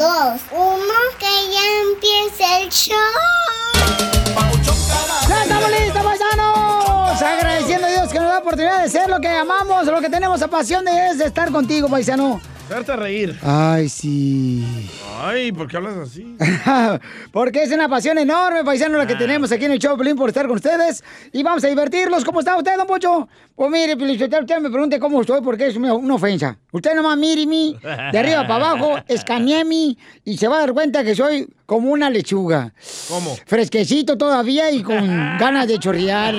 dos, uno, que ya empiece el show. ¡Ya estamos listos, paisanos! Agradeciendo a Dios que nos da la oportunidad de ser lo que amamos, lo que tenemos a pasión de es estar contigo, paisano. Hacerte reír. Ay, sí. Ay, ¿por qué hablas así? Porque es una pasión enorme, paisano, la que tenemos aquí en el show, Pelín, por estar con ustedes. Y vamos a divertirlos. ¿Cómo está usted, don Pocho? Pues mire, usted me pregunte cómo estoy, porque es una, una ofensa. Usted nomás mire mi, de arriba para abajo, escanee mi, y se va a dar cuenta que soy como una lechuga. ¿Cómo? Fresquecito todavía y con ganas de chorrear.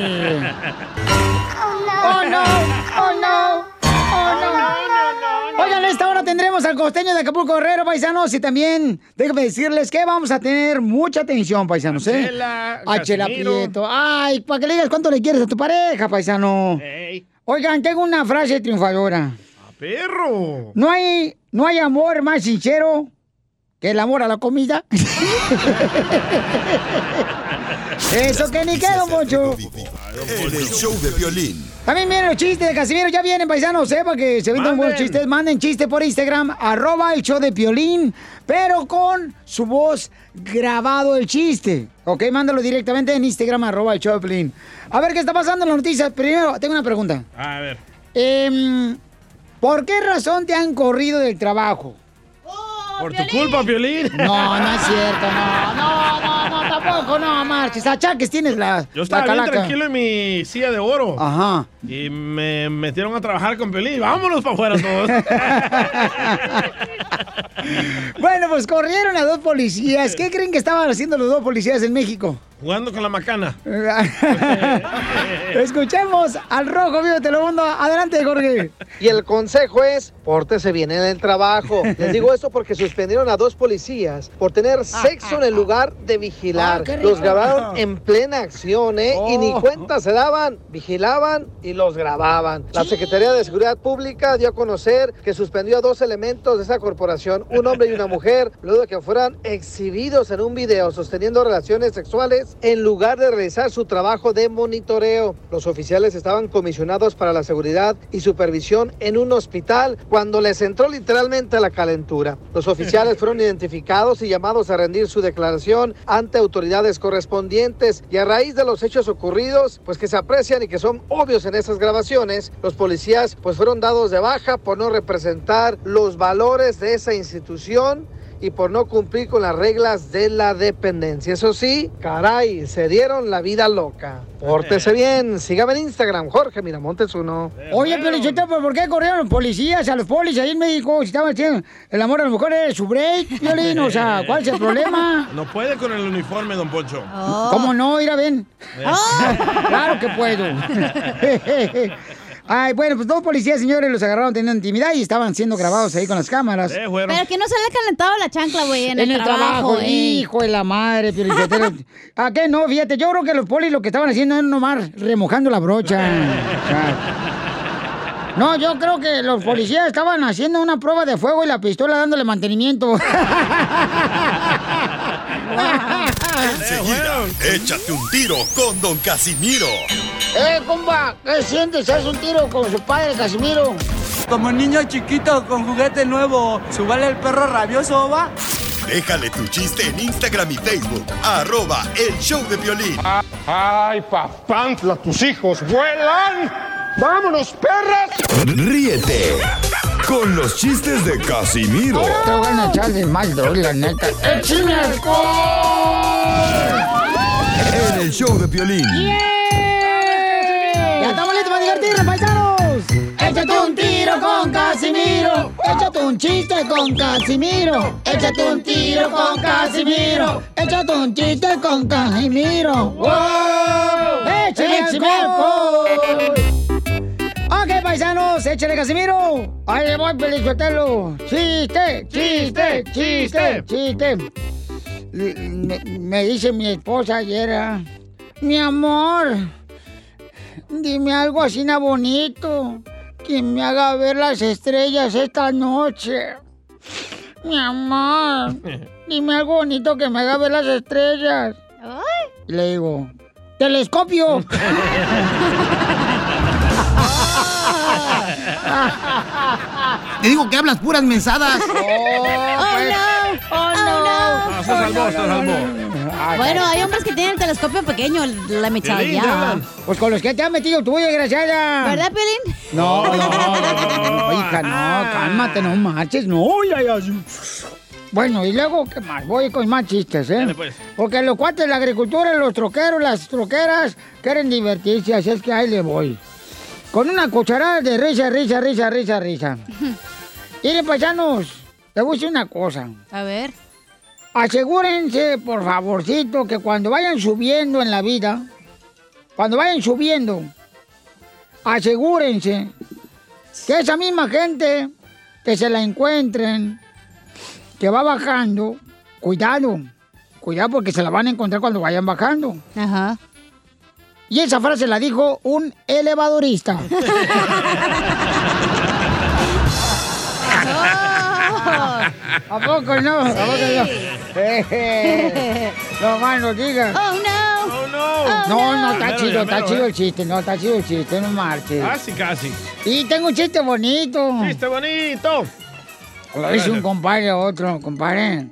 ¡Oh, no! ¡Oh, no! Tendremos al costeño de Acapulco Guerrero, paisanos, y también déjenme decirles que vamos a tener mucha atención, paisanos, ¿eh? Chela, A Chela. Prieto. Ay, para que le digas cuánto le quieres a tu pareja, paisano. Oigan, tengo una frase triunfadora. ¡A perro! No hay, no hay amor más sincero que el amor a la comida. Eso que ni queda, mucho. En el show de violín. También vienen los chistes de Casimiro, ya vienen paisanos, sepa que se venden buenos chistes. Manden chiste por Instagram, arroba el show de Piolín, pero con su voz grabado el chiste. Ok, mándalo directamente en Instagram, arroba el show de Piolín. A ver qué está pasando en las noticias. Primero, tengo una pregunta. A ver. Em, ¿Por qué razón te han corrido del trabajo? Por tu culpa, Piolín. No, no es cierto, no, no, no, tampoco, no, marches. Achaques tienes la, Yo estaba la bien tranquilo en mi silla de oro. Ajá. Y me metieron a trabajar con Piolín. Vámonos para afuera todos. Bueno, pues corrieron a dos policías. ¿Qué creen que estaban haciendo los dos policías en México? Jugando con la macana. Escuchemos al rojo vivo de Telemundo. Adelante, Jorge. Y el consejo es, pórtese bien en el trabajo. Les digo esto porque suspendieron a dos policías por tener sexo en el lugar de vigilar. Ah. Los grabaron en plena acción, ¿eh? Y ni Oh. cuenta se daban, vigilaban y los grababan. La Secretaría de Seguridad Pública dio a conocer que suspendió a dos elementos de esa corporación, un hombre y una mujer, luego de que fueran exhibidos en un video sosteniendo relaciones sexuales en lugar de realizar su trabajo de monitoreo. Los oficiales estaban comisionados para la seguridad y supervisión en un hospital cuando les entró literalmente la calentura. Los oficiales fueron identificados y llamados a rendir su declaración ante autoridades correspondientes y a raíz de los hechos ocurridos, pues que se aprecian y que son obvios en esas grabaciones, los policías pues fueron dados de baja por no representar los valores de esa institución y por no cumplir con las reglas de la dependencia. Eso sí, caray, se dieron la vida loca. Pórtese bien, sígame en Instagram, Jorge Miramontes uno. Oye, ¿pero ¿por qué corrieron los policías a los policías ahí en México? Si estaban haciendo el amor a las mujeres, su break, Violín. O sea, ¿cuál es el problema? No puede con el uniforme, don Poncho. ¿Cómo no? Mira, ven. claro que puedo. Ay, bueno, pues dos policías, señores, los agarraron teniendo intimidad y estaban siendo grabados ahí con las cámaras. Eh. Pero que no se le ha calentado la chancla, güey, en, el, trabajo, eh. hijo de la madre, Piolichotero. ¿A qué no? Fíjate, yo creo que los polis lo que estaban haciendo era nomás remojando la brocha. O sea, no, yo creo que los policías estaban haciendo una prueba de fuego y la pistola dándole mantenimiento. Enseguida, échate un tiro con Don Casimiro. ¡Eh, compa! ¿Qué sientes? ¿Haz un tiro con su padre, Casimiro? Como niño chiquito con juguete nuevo, ¿subale el perro rabioso, va? Déjale tu chiste en Instagram y Facebook. Arroba el show de violín. ¡Ay, papantla, tus hijos vuelan! ¡Vámonos, perras! Ríete con los chistes de Casimiro Te voy a echar de mal, la neta. ¡Échame alcohol! en el show de violín. ¡Ya estamos listos para divertirnos, paisanos! Échate un tiro con Casimiro. Échate un chiste con Casimiro. Échate un tiro con Casimiro. Échate un chiste con Casimiro. ¡Wow! ¡Échame! Ok, paisanos, échale Casimiro. Ahí le voy, Pelichotelo. Chiste, chiste, chiste, chiste. Me, me dice mi esposa ayer, ah, mi amor, dime algo así na bonito que me haga ver las estrellas esta noche. Mi amor, dime algo bonito que me haga ver las estrellas. Y le digo, telescopio. Te digo que hablas puras mensadas. Oh, pues. se salvó, se salvó. Bueno, hay hombres que tienen el telescopio pequeño, la. Dylan. Pues con los que te has metido tú, desgraciada. ¿Verdad, Pelín? No, no, no, no, hija, no, cálmate, no marches, no, ya, ya. Bueno, y luego, ¿qué más? Voy con más chistes, ¿eh? Dale, pues. Porque los cuates de la agricultura, los troqueros, las troqueras, quieren divertirse, así es que ahí le voy. Con una cucharada de risa, risa, risa, risa, risa. Miren, paisanos, te voy a decir una cosa. A ver. Asegúrense, por favorcito, que cuando vayan subiendo en la vida, cuando vayan subiendo, asegúrense que esa misma gente que se la encuentren, que va bajando, cuidado, cuidado porque se la van a encontrar cuando vayan bajando. Ajá. Y esa frase la dijo un elevadorista. ¿A poco no? ¿A poco no? no más no digas. Oh, no. Oh, no. No, no, está Mero, chido, está mero, chido ¿eh? el chiste, no, está chido el chiste, no marches. Casi, casi. Y tengo un chiste bonito. Chiste bonito. Lo dice un compadre a otro, compadre.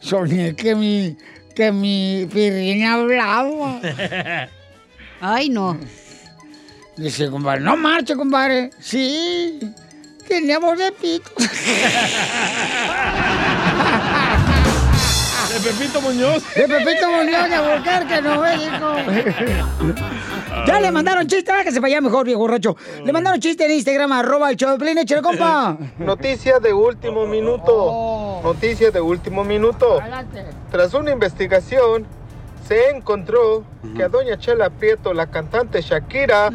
Soñé que mi, que mi pirrina hablaba. Ay, no. Dice, compadre, no marche, compadre. Sí, tenía voz de pito. De Pepito Muñoz. De Pepito Muñoz de Albuquerque, no México. Ya le mandaron chiste, que se vaya mejor, viejo borracho. Le mandaron chiste en Instagram, arroba el show de compa. Noticia de último minuto. Noticia de último minuto. Tras una investigación, se encontró que a doña Chela Prieto, la cantante Shakira,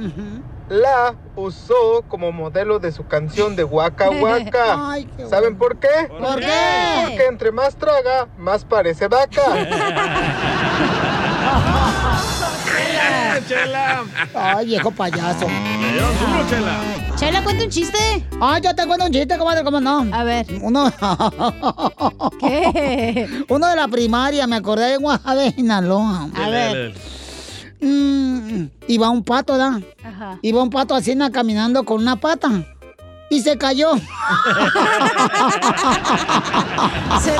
la usó como modelo de su canción de Waka Waka. Ay, qué ¿Saben por qué? ¿Por qué? Porque entre más traga, más parece vaca. ¡Eh, Chela! Ay, viejo payaso. Duro, Chela. Chela, cuenta un chiste. Ay, yo te cuento un chiste, comadre, ¿cómo no? A ver. Uno. ¿Qué? Uno de la primaria, me acordé de Guadalajara, Sinaloa. A ver. Mm, iba un pato, ¿da? Ajá. Iba un pato así na, caminando con una pata. Y se cayó. Se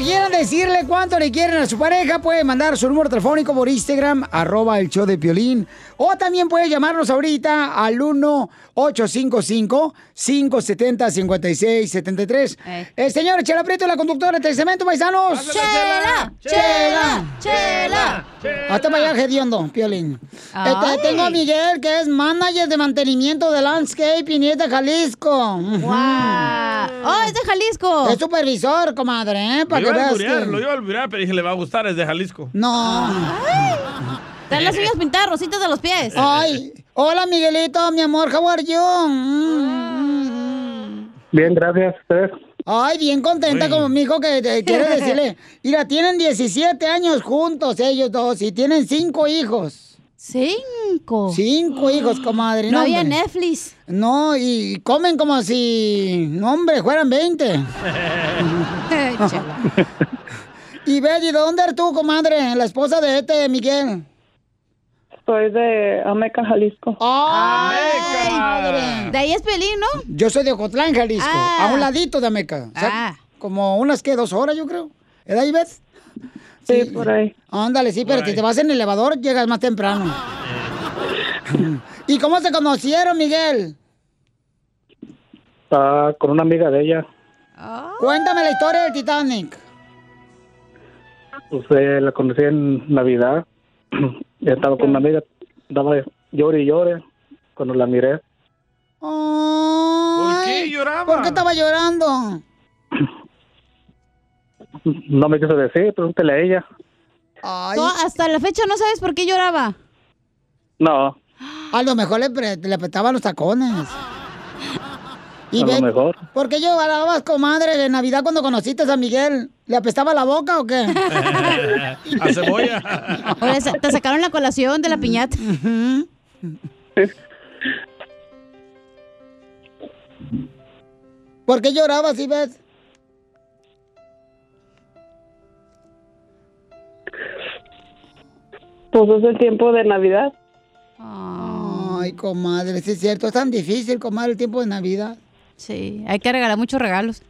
Que quieran decirle cuánto le quieren a su pareja pueden mandar su número telefónico por Instagram, arroba el show de Piolín. O también puede llamarnos ahorita al 1-855-570-5673. Eh. El señor Chela Prieto, la conductora de cemento, paisanos. Chela, chela, chela. Hasta para allá, hediondo, Piolín. Ay. Este, tengo a Miguel, que es manager de mantenimiento de Landscaping y es de Jalisco. Guau. Oh, es de Jalisco. Es supervisor, comadre, ¿eh? Lo Para que iba a alburear, que... lo iba a alburear, pero dije, le va a gustar, es de Jalisco. No. Trae las uñas pintadas, rositas de los pies. Ay, hola Miguelito, mi amor, how are you? Mm. Bien, gracias. ¿Ustedes? Ay, bien contenta Uy. como mi hijo que te quiere decirle. Mira, tienen 17 años juntos ellos dos y tienen cinco hijos. Cinco. Cinco hijos, comadre. No había hombre. Netflix. No, y comen como si, no, hombre, fueran 20. Chela. Y Betty, ¿de dónde eres tú, comadre? La esposa de este Miguel. Soy de Ameca, Jalisco. ¡Ay, Ameca. comadre! De ahí es Pelín, ¿no? Yo soy de Ocotlán, Jalisco, Ah. a un ladito de Ameca. O sea, Ah. Como unas, que Dos horas, yo creo. ¿Edad, Ivette? Sí, por ahí. Ándale, sí, pero si ahí. te vas en el elevador, llegas más temprano. ¿Y cómo se conocieron, Miguel? Ah, con una amiga de ella. Cuéntame la historia del Titanic. Pues eh, la conocí en Navidad. Ya estaba con una amiga. Daba llore y llore cuando la miré. ¿Por qué lloraba? ¿Por qué estaba llorando? No me quiso decir, pregúntele a ella. Ay, Tú hasta la fecha no sabes por qué lloraba. No, A lo mejor le, pre- le apretaban los tacones. A lo mejor. ¿Por qué llorabas, comadre, de Navidad cuando conociste a San Miguel? ¿Le apestaba la boca o qué? A cebolla. Te sacaron la colación de la piñata. ¿Por qué llorabas, Ivette? Pues es el tiempo de Navidad. Ay, comadre, sí es cierto. Es tan difícil, comadre, el tiempo de Navidad. Sí, hay que regalar muchos regalos.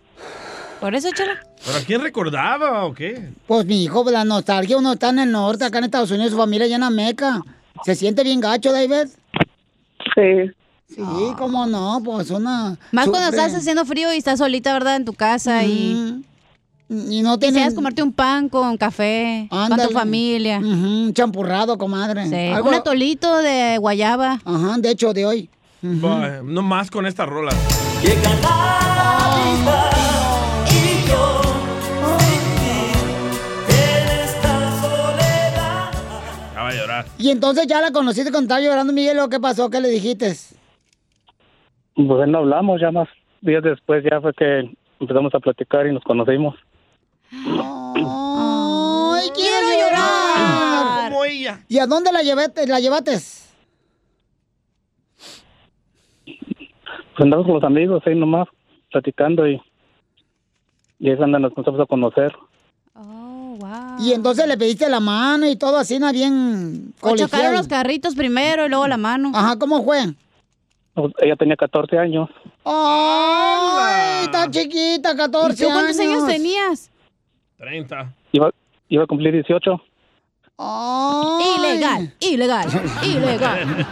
Por eso, chala. ¿Pero a quién recordaba o qué? Pues mi hijo, la nostalgia, uno está en el norte, acá en Estados Unidos, su familia llena meca. ¿Se siente bien gacho, David? Sí. Sí, cómo no, pues una... Más cuando estás haciendo frío y estás solita, ¿verdad? En tu casa y... Y no Quisieras tienes... comerte un pan con café, con tu familia. Ujú, champurrado, comadre. Sí, Algo- Un atolito de guayaba. Ajá, de hecho, de hoy. Bah, No más con esta rola. Ya va a llorar. Y entonces ya la conociste cuando estaba llorando, Miguel, ¿o qué pasó? ¿Qué le dijiste? Pues no hablamos, ya más días después ya fue que empezamos a platicar y nos conocimos. ¡Ay, quiero llorar! Como ella. ¿Y a dónde la llevaste? ¿La llevaste? Pues andamos con los amigos ahí nomás, platicando y, y ahí donde nos empezamos a conocer. Y entonces le pediste la mano y todo así, ¿no? Bien O chocaron colegial. los carritos primero y luego la mano. Ajá, ¿cómo fue? Pues, ella tenía 14 años. ¡Ay, está chiquita, 14 ¿Y tú cuántos años tenías? 30. Iba, iba a cumplir 18. Ilegal, ilegal, ilegal.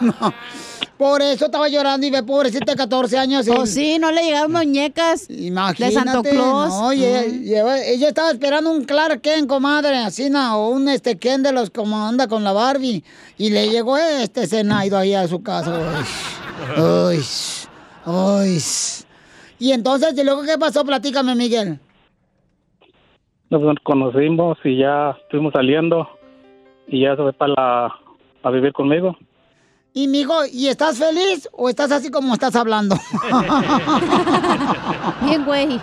Por eso estaba llorando y ve, pobrecita, 14 años. y- Oh, sí, no le llegaron muñecas Imagínate, de Santo Claus. No, y ella, Mm. ella estaba esperando un Clark Kent, comadre, así, ¿no? o un este Ken de los como anda con la Barbie. Y le llegó este Zenaido ahí a su casa. Uy, uy, uy. Y entonces, ¿y luego qué pasó? Platícame, Miguel. Nos conocimos y ya estuvimos saliendo y ya se fue para la, a vivir conmigo. Y, mijo, ¿y estás feliz o estás así como estás hablando? Bien, güey.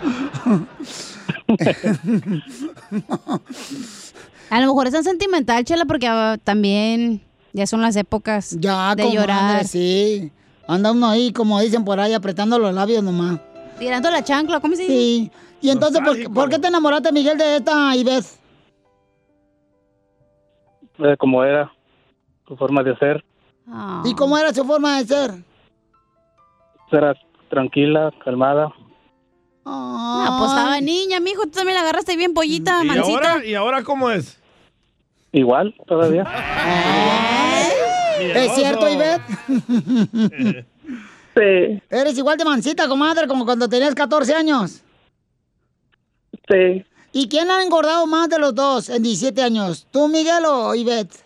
A lo mejor es tan sentimental, chela, porque ah, también ya son las épocas Ya, de llorar. sí. Anda uno ahí, como dicen por ahí, apretando los labios nomás. Tirando la chancla, ¿cómo se dice? Sí. Y entonces, ¿por, qué- por qué te enamoraste, Miguel, de esta Ivette? Eh, como era su forma de ser. ¿Y cómo era su forma de ser? Era tranquila, calmada. Ah, pues estaba niña, mijo, tú también la agarraste bien pollita, ¿Y mancita. ahora, ¿Y ahora cómo es? Igual, todavía. ¿Es cierto, Ivette? Sí. Eres igual de mancita, comadre, como cuando tenías 14 años. Sí. ¿Y quién ha engordado más de los dos en 17 años? ¿Tú, Miguel o Ivette?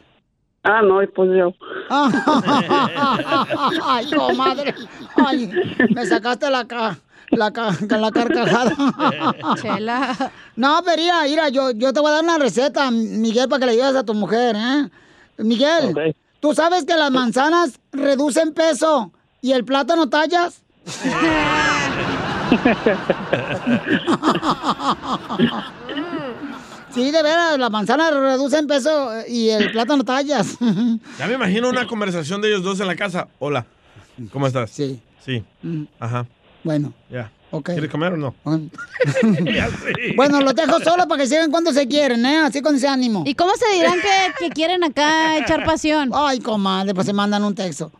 Ah, no, pues yo. Ay, comadre. Ay, me sacaste la ca... La, ca- la carcajada. Chela. No, pero mira, mira, yo, yo te voy a dar una receta, Miguel, para que le ayudes a tu mujer, ¿eh? Miguel. ¿tú sabes que las manzanas reducen peso y el plátano tallas? Sí, de veras, las manzanas reducen peso y el plátano tallas. Ya me imagino una conversación de ellos dos en la casa. Hola, ¿cómo estás? Sí. Sí. Mm. Ajá. Bueno, Ya. Ok. ¿Quieres comer o no? Ya sé. Bueno, los dejo solo para que sigan cuando se quieren, ¿eh? Así con ese ánimo. ¿Y cómo se dirán que, que quieren acá echar pasión? Ay, comadre, pues se mandan un texto.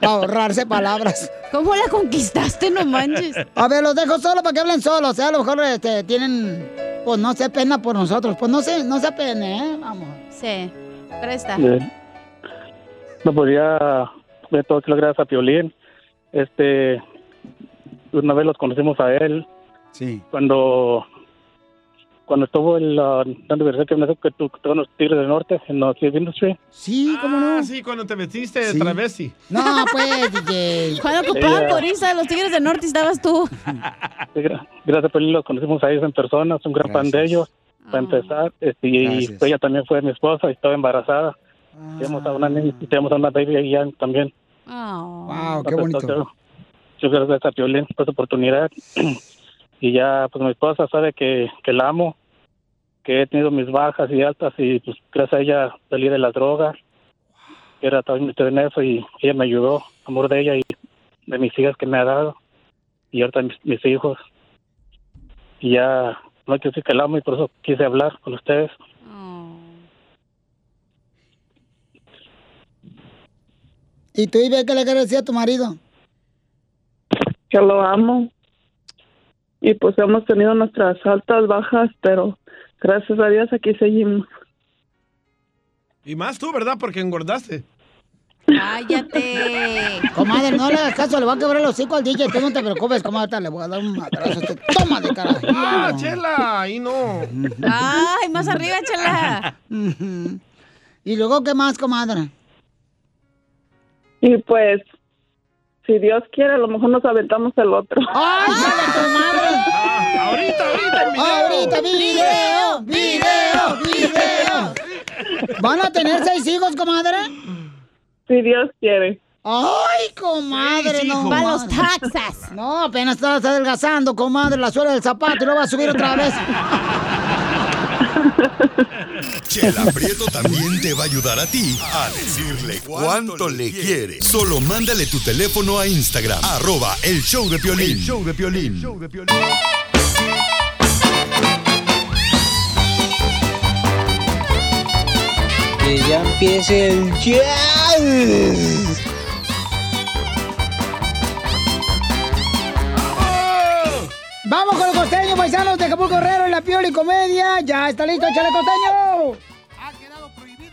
para ahorrarse palabras. ¿Cómo la conquistaste, no manches? A ver, los dejo solo para que hablen solos. O sea, a lo mejor este, tienen, pues no sé, pena por nosotros. Pues no sé, no se pene, ¿eh? Vamos. Sí, presta. Eh, no podía ver todo que gracias a Piolín. Este, una vez los conocimos a él. Sí. Cuando cuando estuvo en la, la universidad que me que tú que en los Tigres del Norte, en la Industry. Sí, ¿cómo no? Ah, sí, cuando te vestiste de Sí. travesti. No, pues, DJ. Cuando ocupaban coriza de los Tigres del Norte estabas tú. Sí, gra- Gracias a Piolín los conocimos a ellos en persona, es un gran fan de ellos. Para empezar, este, y ella también fue mi esposa y estaba embarazada. Tenemos a una niña y tenemos a una baby ahí ya también. Wow, qué bonito. Yo quiero gracias a Piolín por esta oportunidad. y ya, pues mi esposa sabe que, que la amo, que he tenido mis bajas y altas y pues gracias a ella salí de las drogas. Era también estoy en eso y ella me ayudó, amor de ella y de mis hijas que me ha dado. Y ahorita mis, mis hijos. Y ya, no quiero decir que la amo y por eso quise hablar con ustedes. ¿Y tú, Ibe, qué le quieres decir a tu marido? Que lo amo. Y pues hemos tenido nuestras altas, bajas, pero gracias a Dios aquí seguimos. Y más tú, ¿verdad? Porque engordaste. Cállate. Comadre, no le hagas caso, le va a quebrar el hocico al DJ. Tú no te preocupes, comadre, le voy a dar un madrazo. Este, Toma de cara. ¡Ah, chela! Ahí no. Ay, más arriba, chela. ¿Y luego qué más, comadre? Y pues, si Dios quiere, a lo mejor nos aventamos el otro. ¡Ay, sale tu madre! Ah, ahorita, ahorita, video. Ahorita, video, video, video. ¿Van a tener seis hijos, comadre? Si Dios quiere. Ay, comadre, no. hijos. Para más. los taxas. No, apenas estás adelgazando, comadre, la suela del zapato y lo vas a subir otra vez. Chela Prieto también te va a ayudar a ti a decirle cuánto le quiere. Solo mándale tu teléfono a Instagram, arroba el show de Piolín. El show de Piolín. Que ya empiece el jazz. Vamos con el costeño, paisanos de Acapulco Guerrero en la Piola y Comedia. Ya está listo, échale costeño.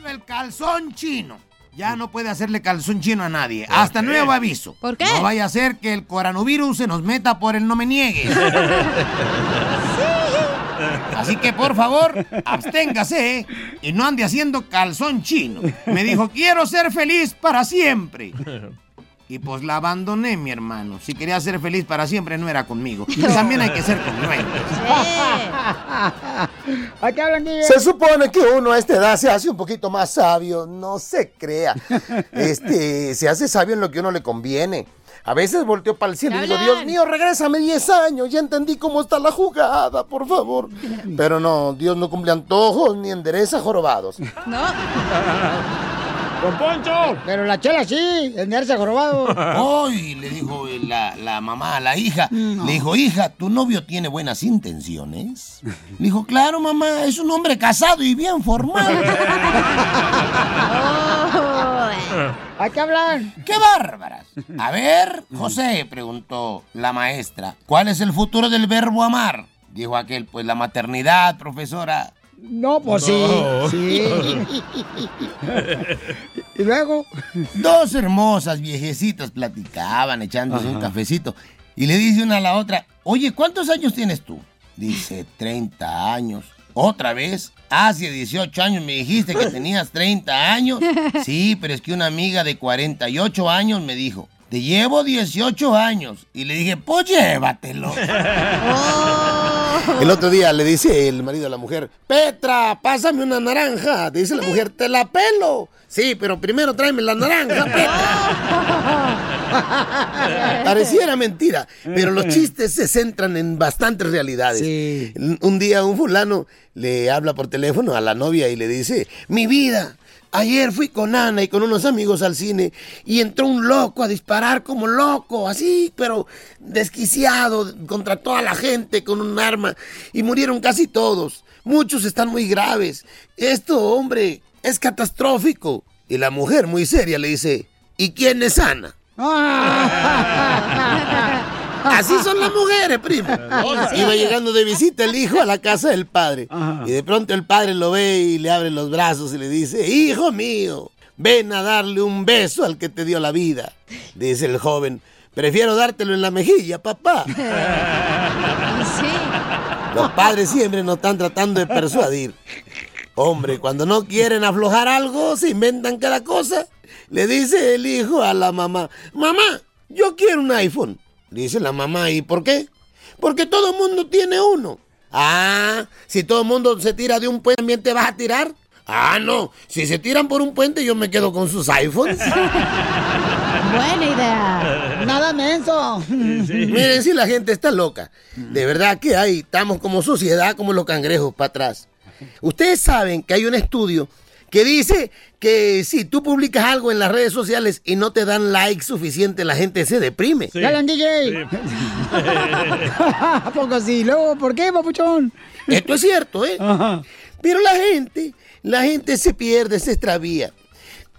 el calzón chino. Ya no puede hacerle calzón chino a nadie. Hasta nuevo aviso. ¿Por qué? No vaya a ser que el coronavirus se nos meta por el no me niegues. Así que por favor, absténgase ¿eh? y no ande haciendo calzón chino. Me dijo, quiero ser feliz para siempre. Y pues la abandoné, mi hermano. Si quería ser feliz para siempre, no era conmigo. También hay que ser congruentes. Se supone que uno a esta edad se hace un poquito más sabio, no se crea. Este, se hace sabio en lo que uno le conviene. A veces volteo para el cielo y digo, Dios mío, regrésame 10 años, ya entendí cómo está la jugada, por favor. Pero no, Dios no cumple antojos ni endereza jorobados. No. ¡Don Poncho! Pero la chela sí, el nerce jorobado. Hoy le dijo la, la mamá a la hija, le dijo, hija, ¿tu novio tiene buenas intenciones? Le dijo, claro, mamá, es un hombre casado y bien formal. ¿A qué hablan? ¡Qué bárbaras! A ver, José, preguntó la maestra, ¿cuál es el futuro del verbo amar? Dijo aquel, pues la maternidad, profesora. No, pues No. sí. Sí. y luego. Dos hermosas viejecitas platicaban echándose un cafecito. Y le dice una a la otra, oye, ¿cuántos años tienes tú? Dice, 30 años. ¿Otra vez? Hace 18 años me dijiste que tenías 30 años. Sí, pero es que una amiga de 48 años me dijo, te llevo 18 años. Y le dije, pues llévatelo. El otro día le dice el marido a la mujer, Petra, pásame una naranja. Dice la mujer, te la pelo. Sí, pero primero tráeme la naranja, Petra. Pareciera mentira, pero los chistes se centran en bastantes realidades. Un día un fulano le habla por teléfono a la novia y le dice, mi vida, Ayer fui con Ana y con unos amigos al cine y entró un loco a disparar como loco, así, pero desquiciado contra toda la gente con un arma y murieron casi todos. Muchos están muy graves. Esto, hombre, es catastrófico. Y la mujer muy seria le dice, ¿y quién es Ana? Así son las mujeres, primo. Iba llegando de visita el hijo a la casa del padre. Y de pronto el padre lo ve y le abre los brazos y le dice, hijo mío, ven a darle un beso al que te dio la vida. Dice el joven, prefiero dártelo en la mejilla, papá. Los padres siempre nos están tratando de persuadir. Hombre, cuando no quieren aflojar algo, se inventan cada cosa. Le dice el hijo a la mamá, mamá, yo quiero un iPhone. Dice la mamá, ¿y por qué? Porque todo el mundo tiene uno. Ah, si todo el mundo se tira de un puente, ¿también te vas a tirar? Ah, no. Si se tiran por un puente, yo me quedo con sus iPhones. Buena idea. Nada menso. Miren, si la gente está loca. De verdad que hay, estamos como sociedad, como los cangrejos para atrás. Ustedes saben que hay un estudio que dice que si tú publicas algo en las redes sociales y no te dan like suficiente, la gente se deprime. Sí. ¡Dale, DJ! ¿A poco así? Luego, ¿por qué, papuchón? Esto es cierto, ¿eh? Pero la gente, la gente se pierde, se extravía.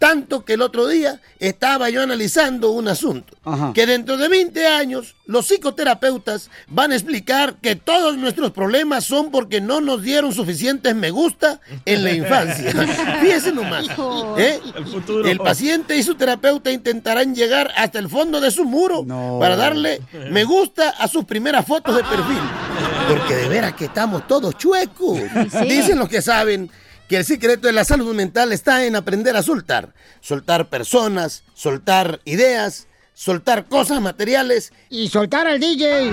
Tanto que el otro día estaba yo analizando un asunto. Que dentro de 20 años los psicoterapeutas van a explicar que todos nuestros problemas son porque no nos dieron suficientes me gusta en la infancia. Fíjese nomás. ¿eh? El futuro. El paciente y su terapeuta intentarán llegar hasta el fondo de su muro para darle me gusta a sus primeras fotos de perfil. Porque de veras que estamos todos chuecos. Sí. Dicen los que saben que el secreto de la salud mental está en aprender a soltar. Soltar personas, soltar ideas, soltar cosas materiales. Y soltar al DJ.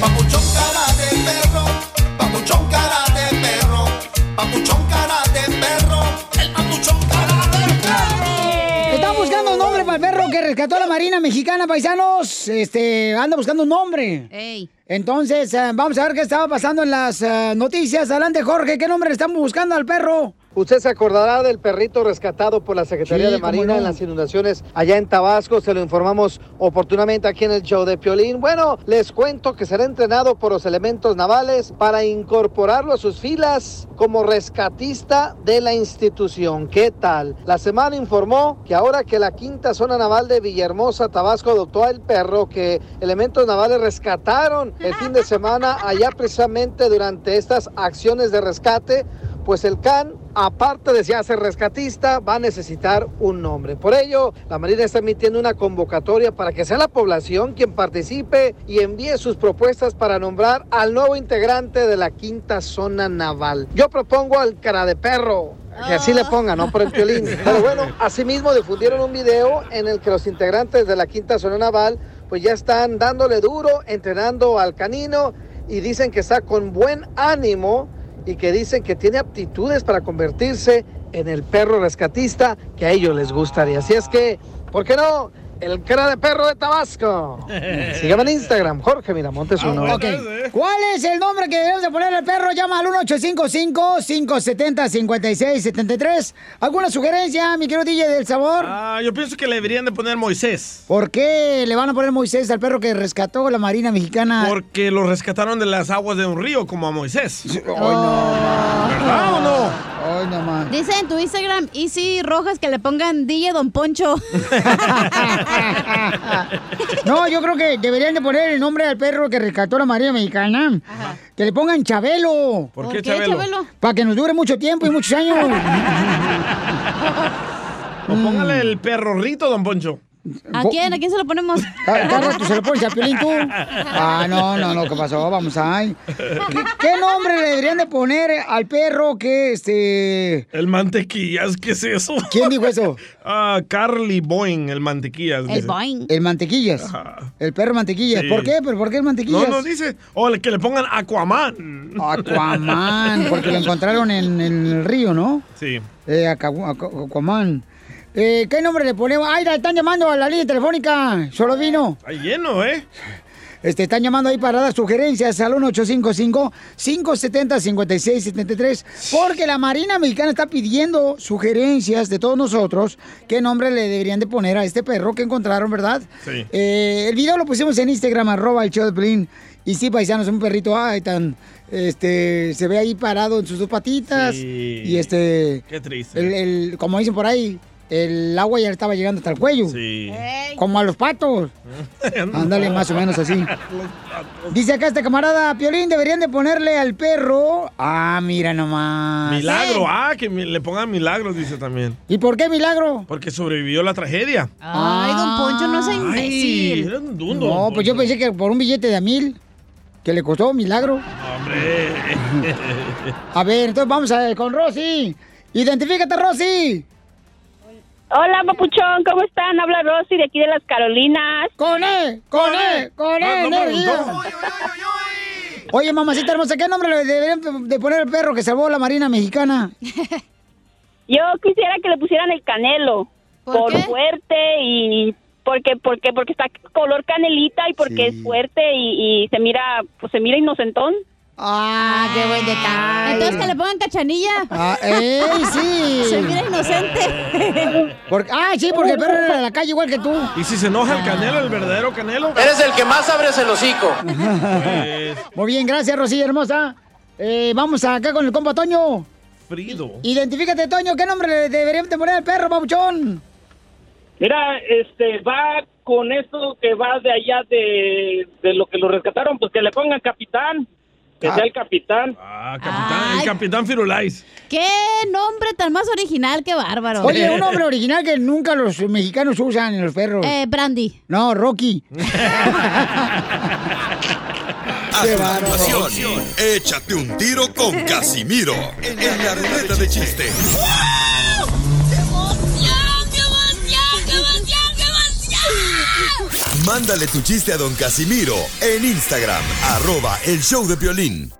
Papuchón cara de perro, papuchón cara de perro, papuchón que rescató a la Marina Mexicana, paisanos. Este, anda buscando un nombre. Entonces, eh, vamos a ver qué estaba pasando en las eh, noticias. Adelante, Jorge, ¿qué nombre le están buscando al perro? Usted se acordará del perrito rescatado por la Secretaría Sí, de Marina no. en las inundaciones allá en Tabasco. Se lo informamos oportunamente aquí en el show de Piolín. Bueno, les cuento que será entrenado por los elementos navales para incorporarlo a sus filas como rescatista de la institución. ¿Qué tal? La semana informó que ahora que la quinta zona naval de Villahermosa, Tabasco, adoptó al perro que elementos navales rescataron el fin de semana allá precisamente durante estas acciones de rescate, pues el CAN, aparte de ya ser rescatista, va a necesitar un nombre. Por ello, la Marina está emitiendo una convocatoria para que sea la población quien participe y envíe sus propuestas para nombrar al nuevo integrante de la quinta zona naval. Yo propongo al cara de perro. Que así le pongan, no por el violín. Pero bueno, asimismo difundieron un video en el que los integrantes de la quinta zona naval pues ya están dándole duro, entrenando al canino y dicen que está con buen ánimo y que dicen que tiene aptitudes para convertirse en el perro rescatista que a ellos les gustaría. Así es que, ¿por qué no? El cara de perro de Tabasco. Sígame en Instagram, Jorge Miramontes uno. Ok. ¿Cuál es el nombre que debemos de poner al perro? Llama al 1855-570-5673. ¿Alguna sugerencia, mi querido DJ del sabor? Ah, yo pienso que le deberían de poner Moisés. ¿Por qué le van a poner Moisés al perro que rescató la Marina Mexicana? Porque lo rescataron de las aguas de un río como a Moisés. ¿Verdad o no? Ay, no más. Dice en tu Instagram, Easy Rojas, que le pongan DJ Don Poncho. No, yo creo que deberían de poner el nombre al perro que rescató la Marina Mexicana. Que le pongan Chabelo. ¿Por qué ¿Por qué Chabelo? Chabelo? Para que nos dure mucho tiempo y muchos años. O póngale el perrorrito, don Poncho. ¿A quién? ¿A quién se lo ponemos? Cada rato se lo pones a Piolín tú. Ah, no, no, no, ¿qué pasó? Vamos ahí. ¿Qué, qué nombre le deberían de poner al perro que este. El mantequillas, ¿qué es eso? ¿Quién dijo eso? Ah, Carly Boeing, el mantequillas. dice. El mantequillas. El perro mantequillas. Sí. ¿Por qué? ¿Pero por qué el mantequillas? No, no dice. O el que le pongan Aquaman. Aquaman, porque lo encontraron en, en el río, ¿no? Sí. Eh, Aqua- Aqua- Aquaman. Eh, ¿Qué nombre le ponemos? ¡Ay, la están llamando a la línea telefónica! Solo vino. Está lleno, ¿eh? Este, están llamando ahí para dar sugerencias al 1855-570-5673. Porque la Marina Mexicana está pidiendo sugerencias de todos nosotros. ¿Qué nombre le deberían de poner a este perro que encontraron, verdad? Sí. Eh, el video lo pusimos en Instagram, arroba el show de Pelín. Y sí, paisanos, un perrito, ay, tan, este, se ve ahí parado en sus dos patitas. Sí. Y este, Qué triste. el, el- como dicen por ahí, el agua ya le estaba llegando hasta el cuello. Sí. Como a los patos. Ándale, más o menos así. Dice acá este camarada, Piolín, deberían de ponerle al perro. Ah, mira nomás. Milagro, ah, que mi- le pongan milagros, dice también. ¿Y por qué milagro? Porque sobrevivió la tragedia. Ay, don Poncho, no Ay, imbécil. era un dundo. No, pues yo pensé que por un billete de a mil, que le costó milagro. Hombre. A ver, entonces vamos a ver con Rosy. Identifícate, Rosy. Hola, papuchón, ¿cómo están? Habla Rosy de aquí de las Carolinas. ¡Con E! ¡Con E! ¡Con E! Oye, mamacita hermosa, ¿qué nombre le deberían de poner al perro que salvó la Marina Mexicana? Yo quisiera que le pusieran el canelo. ¿Por qué? fuerte y porque porque porque está color canelita y porque es fuerte y, y se mira pues se mira inocentón. Ah, qué buen detalle. Entonces que le pongan cachanilla. Ah, ¡Ey, sí! Se mira inocente. Porque, ah, sí, porque el perro era de la calle igual que tú. ¿Y si se enoja el canelo, el verdadero canelo? Eres el que más abres el hocico. Pues, Muy bien, gracias, Rosilla hermosa. Eh, vamos acá con el compa Toño. Frido. Identifícate, Toño, ¿qué nombre le deberían de poner al perro, babuchón? Mira, este, va con esto que va de allá de, de lo que lo rescataron, pues que le pongan capitán, que Ah. sea el capitán. Ah, capitán, el capitán Firulais. ¡Qué nombre tan más original, qué bárbaro! Oye, un nombre original que nunca los mexicanos usan en los perros. Eh, Brandy. No, Rocky. A continuación, échate un tiro con Casimiro en la ruleta de chiste. Mándale tu chiste a don Casimiro en Instagram, arroba el show de violín.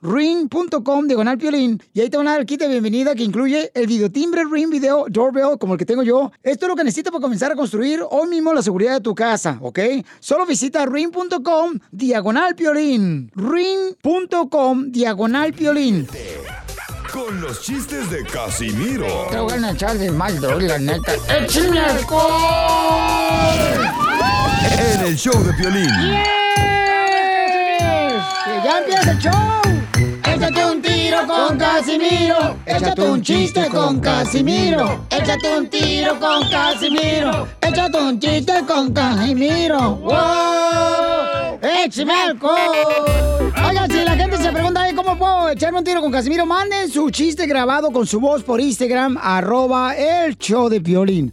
Ring.com diagonal piolín y ahí te van a dar el kit de bienvenida que incluye el videotimbre Ring Video Doorbell como el que tengo yo. Esto es lo que necesitas para comenzar a construir hoy mismo la seguridad de tu casa, ¿ok? Solo visita ring.com diagonal piolín. Ring.com diagonal piolín. Con los chistes de Casimiro. Te voy a echar de mal, la neta. ¡Échame alcohol! En el show de violín. ¡Que ya empieza el show! Tiro con Casimiro. Échate un chiste con Casimiro. Échate un tiro con Casimiro. Échate un chiste con Casimiro. ¡Wow! ¡Échame alcohol! Oigan, si la gente se pregunta "Ay, cómo puedo echarme un tiro con Casimiro, manden su chiste grabado con su voz por Instagram, arroba el show de violín.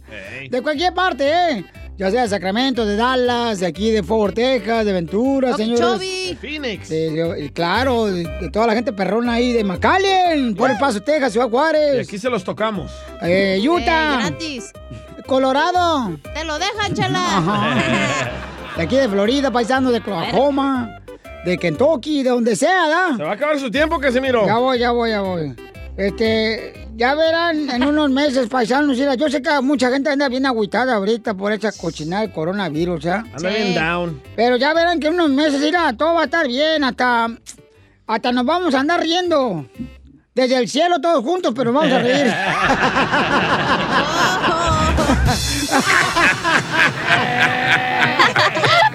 De cualquier parte, ¿eh? Ya sea de Sacramento, de Dallas, de aquí de Fort Worth, Texas, de Ventura, señores. De Phoenix. De- de- claro, de, de toda la gente perrona ahí de McAllen, por el Paso, Texas, Ciudad Y Juárez, aquí se los tocamos. eh, Utah, Eh, gratis. Colorado, Te lo dejan, chala. de aquí de Florida, paisano, de Oklahoma, de Kentucky, de donde sea, ¿da? Se va a acabar su tiempo, Casimiro. Ya voy, ya voy, ya voy. Este, ya verán en unos meses, paisanos, mira, yo sé que mucha gente anda bien agüitada ahorita por esa cochinada del coronavirus, ¿ya? Anda bien down. Pero ya verán que en unos meses, mira, todo va a estar bien, hasta, hasta nos vamos a andar riendo. Desde el cielo todos juntos, pero vamos a reír.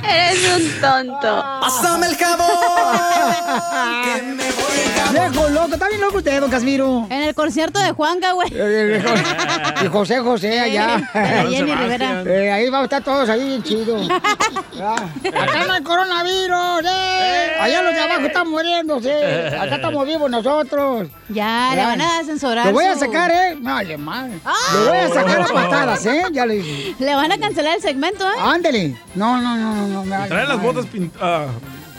Eres un tonto. Pásame el jabón. que me voy Viejo loco, está bien loco usted, don Casimiro. En el concierto de Juanga, güey. Eh, Y José José allá. Sí, de la Jenny Rivera. Eh, ahí vamos a estar todos ahí bien chidos. Ah, Acá no hay coronavirus, eh. Allá los de abajo están muriéndose. Acá estamos vivos nosotros. Ya, le van a censurar Lo voy a sacar, eh. Vale, madre. Lo voy a sacar a patadas, eh. Ya le dije. Le van a cancelar el segmento, ¿eh? Ándele. No, no, no, no. no Trae las botas pin- ah,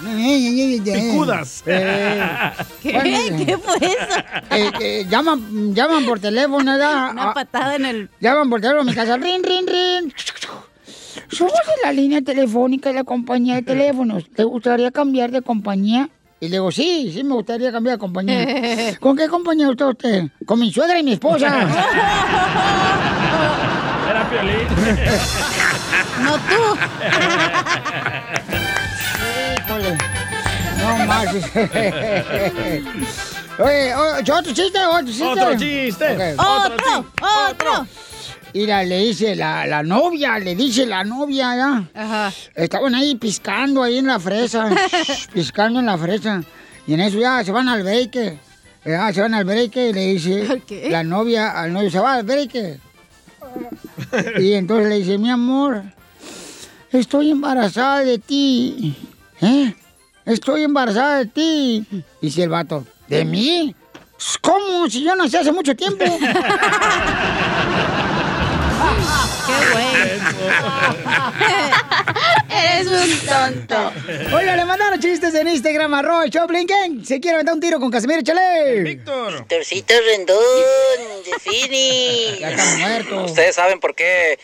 Picudas. picudas. ¿Qué? ¿Qué fue eso? Eh, eh, llaman, llaman por teléfono, ¿verdad? Una patada en el... Llaman por teléfono a mi casa. Rin, rin, rin. Somos de la línea telefónica de la compañía de teléfonos. ¿Te gustaría cambiar de compañía? Y le digo, sí, sí me gustaría cambiar de compañía. ¿Con qué compañía está usted? Con mi suegra y mi esposa. Era Piolín. No tú. Más. Oye, oye, ¿otro chiste? ¿Otro chiste? Otro chiste. Otro, otro. Mira, le dice la, la novia, le dice la novia, ¿ya? Ajá. Estaban ahí piscando ahí en la fresa, piscando en la fresa. Y en eso ya se van al break. Ya se van al break y le dice la novia al novio, se va al break. Y entonces le dice, mi amor, estoy embarazada de ti. ¿Eh? Estoy embarazada de ti. Dice el vato, ¿de mí? ¿Cómo? Si yo nací hace mucho tiempo. Eres un tonto. Oiga, le mandaron chistes en Instagram, arroba el Choplin Gang. Se quiere aventar un tiro con Casimiro, chale. Víctor. Torcito Rendón, de Fini. Ya está muerto. Ustedes saben por qué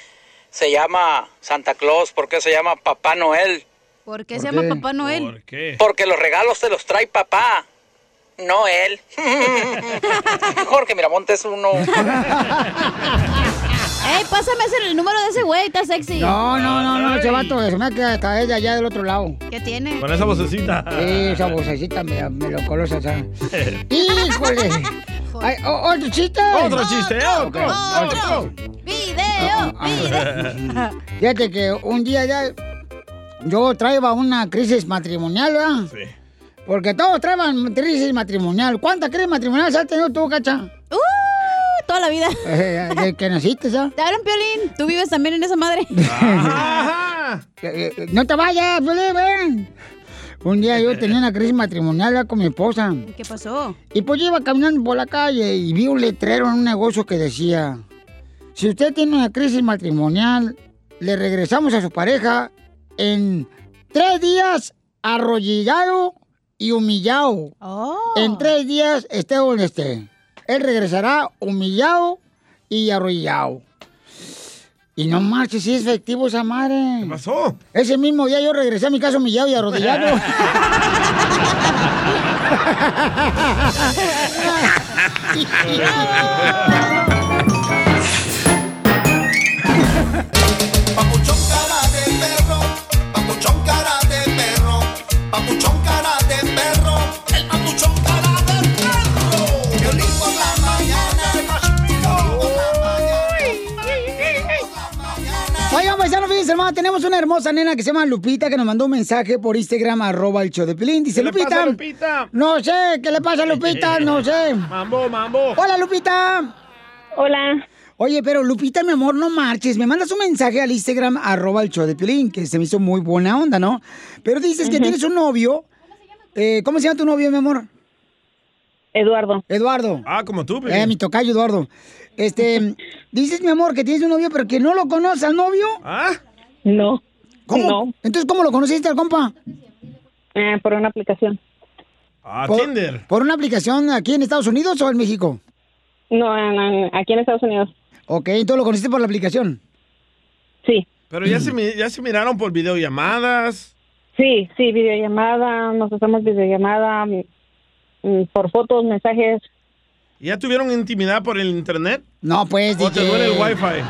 se llama Santa Claus, por qué se llama Papá Noel. ¿Por qué se llama Papá Noel? Porque los regalos te los trae papá, no él. Jorge Miramontes uno. Ey, pásame ese- el número de ese güey, está sexy. No, no, no, no, ese vato se me queda hasta ella allá del otro lado. ¿Qué tiene? Con esa vocecita. Sí, esa vocecita me, me lo colosa, ¿sabes? ¡Híjole! Ay, o- ¿Otro chiste? Otro chiste, otro, otro. Video, Ah, Fíjate que un día ya yo traía una crisis matrimonial, ¿verdad? Sí. Porque todos traen crisis matrimonial. ¿Cuántas crisis matrimoniales has tenido tú, cacha? ¡Uh! Toda la vida. Eh, de que naciste, ¿sabes? Te hablan, Piolín. Tú vives también en esa madre. Eh, eh, No te vayas, Piolín, ven. Un día yo tenía una crisis matrimonial ¿verdad? con mi esposa. ¿Qué pasó? Y pues yo iba caminando por la calle y vi un letrero en un negocio que decía, si usted tiene una crisis matrimonial, le regresamos a su pareja en tres días arrollado y humillado. En tres días esté donde esté. Él regresará humillado y arrollado. Y no marches, si es efectivo esa madre. ¿Qué pasó? Ese mismo día yo regresé a mi casa humillado y arrodillado. tenemos una hermosa nena que se llama Lupita que nos mandó un mensaje por Instagram, arroba el show de Pilín. Dice, ¿Qué le Lupita, pasa Lupita? No sé, ¿qué le pasa a Lupita? No sé. Mambo, mambo. Hola, Lupita. Hola. Oye, pero Lupita, mi amor, no marches. Me mandas un mensaje al Instagram, arroba el show de Pilín, que se me hizo muy buena onda, ¿no? Pero dices que tienes un novio. Eh, ¿Cómo se llama tu novio, mi amor? Eduardo. Eduardo. Ah, como tú, Eh, mi tocayo, Eduardo. Este, dices, mi amor, que tienes un novio, pero que no lo conoces al novio. ¿Ah? No. ¿Cómo? No. Entonces, ¿cómo lo conociste al compa? Eh, por una aplicación. Ah, por, Tinder. ¿Por una aplicación aquí en Estados Unidos o en México? No, en- en- aquí en Estados Unidos. Ok, entonces lo conociste por la aplicación. Sí. Pero ya se, ya se miraron por videollamadas. Sí, sí, videollamada, nos hacemos videollamada mm, mm, por fotos, mensajes. ¿Ya tuvieron intimidad por el internet? No, pues, ¿O te duele el wifi?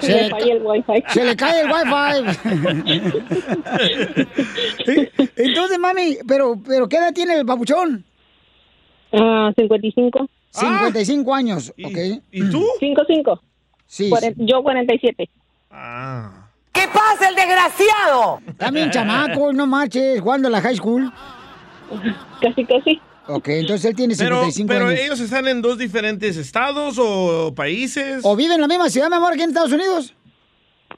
Se le, falla el wifi. se le cae el wifi. Entonces, mami, pero, pero ¿qué edad tiene el papuchón? Ah, 55. 55 años, ¿ok? ¿Y tú? 55. Sí. Cuaren- Yo 47. ¿Qué pasa, el desgraciado? También chamaco, no marches, jugando a la high school. Casi, casi. Ok, entonces él tiene Pero, 55 pero años. ellos están en dos diferentes estados o países. ¿O vive en la misma ciudad, mi amor, aquí en Estados Unidos?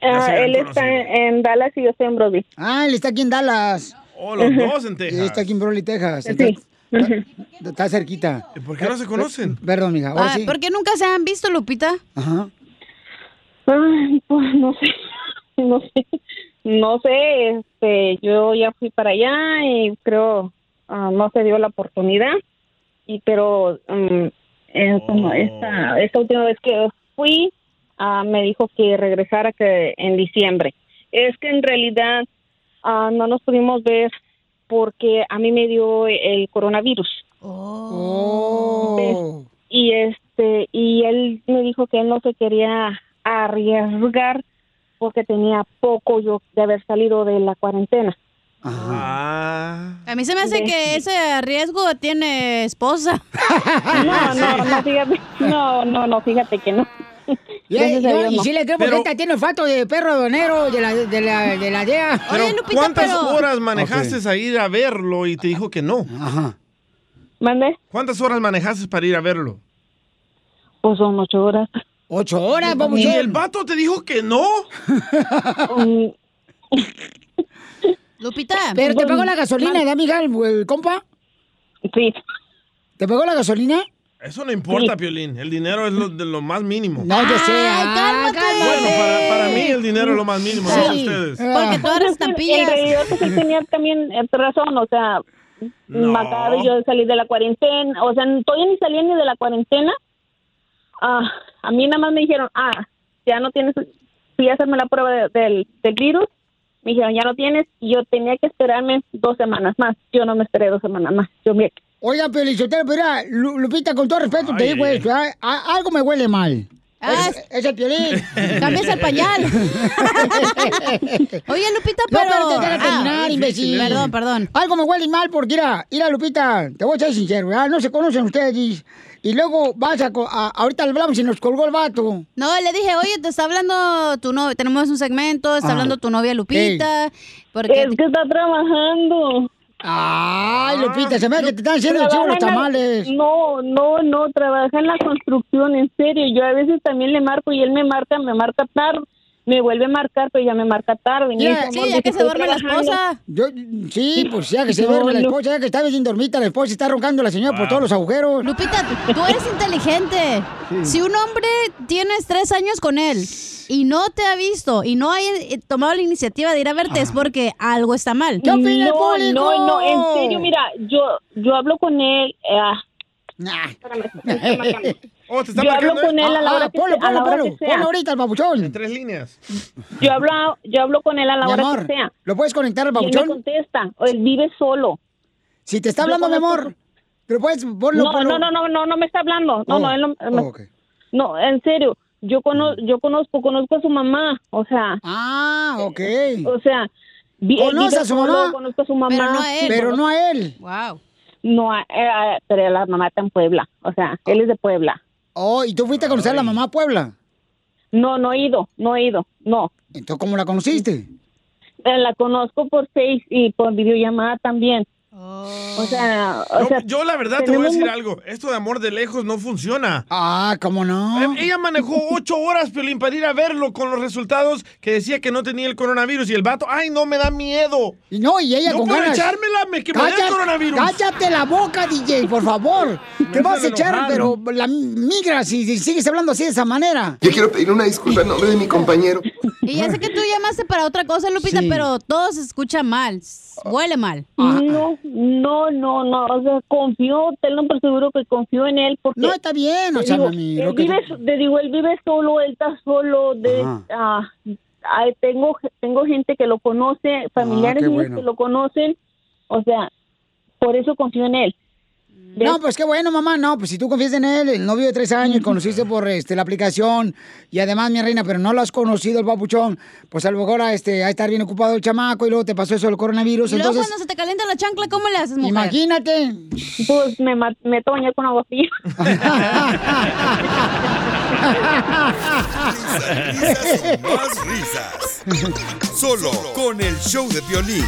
Ah, él está en, Dallas y yo estoy en Brody. Ah, él está aquí en Dallas. Oh, los dos en Texas. está aquí en Brody, Texas. Sí. Está, está- está cerquita. ¿Por qué no se conocen? Perdón, mija, Ah, sí. ¿Por qué nunca se han visto, Lupita? Ajá. Ay, pues no sé, no sé, no sé, este, yo ya fui para allá y creo ah, no se dio la oportunidad y pero eh, como esta esta última vez que fui ah, me dijo que regresara que en diciembre. Es que en realidad ah, no nos pudimos ver porque a mí me dio el coronavirus. Oh. y este y él me dijo que él no se quería arriesgar porque tenía poco yo de haber salido de la cuarentena. Ah. A mí se me hace De- que ese riesgo tiene esposa. No, no, no, fíjate, no, no, no, fíjate que no. Y, no, y sí le creo porque Pero- esta tiene olfato de perro aduanero de la, de la, de la DEA. Pero, ¿cuántas pero- horas manejaste a ir a verlo y te dijo que no? Ajá. ¿Mande? ¿Cuántas horas manejaste para ir a verlo? Pues son ocho horas. ¿Ocho horas, ¿Y papuchón? el vato te dijo que no? Lupita. Pero te pagó la gasolina, ¿verdad, amiga, el, el compa? Sí. ¿Te pagó la gasolina? Eso no importa, Piolín. El dinero es lo, de lo más mínimo. No, yo sé. Ah, Bueno, para, para mí el dinero es lo más mínimo, no para ustedes. Porque tú eres En estampillas. realidad, él tenía también eh, razón, o sea, No. me acabo de yo salir de la cuarentena, o sea, todavía ni salía ni de la cuarentena. Ah, a mí nada más me dijeron, ah, ya no tienes, fui a hacerme la prueba de- del, del virus, me dijeron, ya no tienes, y yo tenía que esperarme dos semanas más. Yo no me esperé dos semanas más. Yo me Oiga, pero mira, Lu- Lupita, con todo respeto te digo esto. A- algo me huele mal. Ah, es, es el Piolín. Cambias el pañal. Oye, Lupita, No, pero... déjame Ah, terminar, imbécil. Perdón, perdón. Algo me huele mal porque, mira, mira, Lupita, te voy a ser sincero, ¿verdad? No se conocen ustedes y, luego vas a, co- a- Ahorita le hablamos y nos colgó el vato. No, le dije, oye, te está hablando tu novia, tenemos un segmento, está Ajá. hablando tu novia Lupita. Porque... Es que está trabajando. Ay, Lupita, se me ve que te están haciendo chivo los tamales. No, no, no, trabaja en la construcción, en serio. Yo a veces también le marco y él me marca, me marca tarde, me vuelve a marcar, pero ya me marca tarde. Sí, "Amor, ya que se duerme la trabajando". esposa. Yo, sí, pues ya que se No, duerme la esposa, ya que está bien dormita la esposa y está roncando la señora por todos los agujeros. Lupita, tú eres inteligente. Si un hombre tienes tres años con él y no te ha visto y no ha eh, tomado la iniciativa de ir a verte, es porque algo está mal. ¿Qué opina el no, público? no, no, en serio, mira, yo, yo hablo con él. eh, ah, Nah. espérame. Oh, te está Yo hablo marcando con él a la Ah, hora que ponlo, a ponlo, ponlo, ponlo ahorita al babuchón. en tres líneas. Yo hablo, yo hablo con él a la Mi hora amor, que sea. ¿lo puedes conectar al Y él me babuchón? contesta, o él vive solo. Si te está hablando, mi amor, pero puedes ponlo, No, ponlo. no, no, no, no, no me está hablando. No, Oh, no, él no, oh, ok. no, en serio. Yo conozco, yo conozco, conozco a su mamá, o sea, Ah, ok. o sea, ¿Conoce a su solo, mamá? Conozco a su mamá, Pero no a él. Pero no a él. Wow. no, a- eh, pero la mamá está en Puebla, o sea, él es de Puebla. Oh, ¿y tú fuiste a conocer a la mamá a Puebla? No, no he ido, no he ido, no. Entonces, ¿cómo la conociste? La conozco por Face y por videollamada también. O sea, o Yo, sea, yo la verdad te voy a decir algo. Esto de amor de lejos no funciona. Ah, ¿cómo no? Eh, Ella manejó ocho horas, Piolín, para ir a verlo con los resultados que decía que no tenía el coronavirus. Y el vato, ay, no, me da miedo. Y no, y ella No con puedo ganas. echármela, me que me dé el coronavirus. Cállate la boca, DJ, por favor. Te vas a echar, pero la migra si, si sigues hablando así de esa manera. Yo quiero pedir una disculpa en nombre de mi compañero. Y ya sé que tú llamaste para otra cosa, Lupita, Sí. pero todo se escucha mal. Huele mal. No, no, no, no, o sea, confío, tenlo por seguro que confío en él porque... No, está bien, o sea, digo, mami, él que vive, te digo, él vive solo, él está solo, de, ah, tengo, tengo gente que lo conoce, familiares Ah, qué míos bueno. que lo conocen, o sea, por eso confío en él. No, pues qué bueno, mamá. No, pues si tú confías en él, el novio de tres años, conociste por este, la aplicación y además, mi reina, pero no lo has conocido el papuchón, pues a lo mejor a, este, a estar bien ocupado el chamaco y luego te pasó eso del coronavirus. Y luego Entonces, cuando se te calienta la chancla, ¿cómo le haces, mujer? imagínate. Pues me bañar con agua fría. Risas más risas. Solo con el show de violín.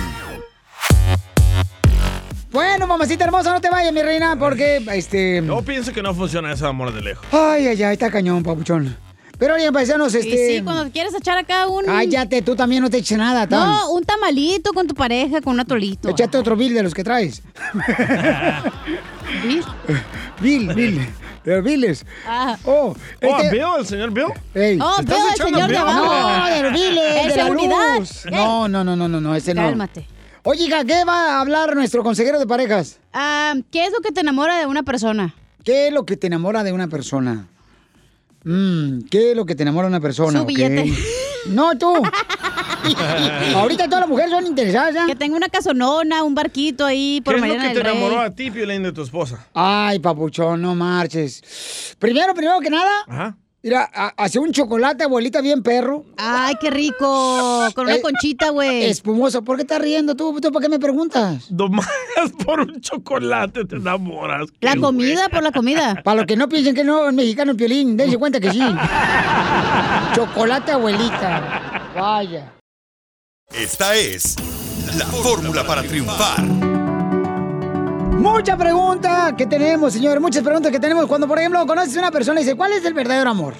Bueno, mamacita hermosa, no te vayas, mi reina, porque este. Yo pienso que no funciona eso de amor de lejos. Ay, ay, ay, está cañón, papuchón. Pero oye, paisanos, Y este. sí, cuando quieres echar acá un... Cállate, tú también no te eches nada, tan. No, un tamalito con tu pareja, con un atolito. Échate otro bill de los que traes. ¿Bill? Bill, Bill. De los billes. Ah. Oh, Oh, este- ¿Bill? ¿El señor Bill? Ey. Oh, ¿Estás veo el echando señor de Bill? abajo. No, de los biles, ¿Es de la luz. No, no, no, no, no, no, ese no. Cálmate. Oye, hija, ¿qué va a hablar nuestro consejero de parejas? Ah, ¿Qué es lo que te enamora de una persona? ¿Qué es lo que te enamora de una persona? Mm, ¿Qué es lo que te enamora de una persona? Su ok? billete. No, tú. Ahorita todas las mujeres son interesadas, ¿ya? Que tenga una casonona, un barquito ahí ¿Qué por es lo Mariana que del te Rey. enamoró a ti, Piolín, de tu esposa? Ay, papuchón, no marches. Primero, primero que nada, Ajá. Mira, ha- hace un chocolate, abuelita, bien perro. Ay, qué rico. Con una Eh, conchita, güey. Espumoso. ¿Por qué estás riendo tú? ¿Tú para qué me preguntas? Nomás por un chocolate te enamoras. La comida por la comida. Para los que no piensen que no es mexicano el piolín, dense cuenta que sí. chocolate, abuelita. Vaya. Esta es la fórmula para triunfar. Mucha pregunta que tenemos, señores, muchas preguntas que tenemos. Cuando, por ejemplo, conoces a una persona y dice, ¿cuál es el verdadero amor?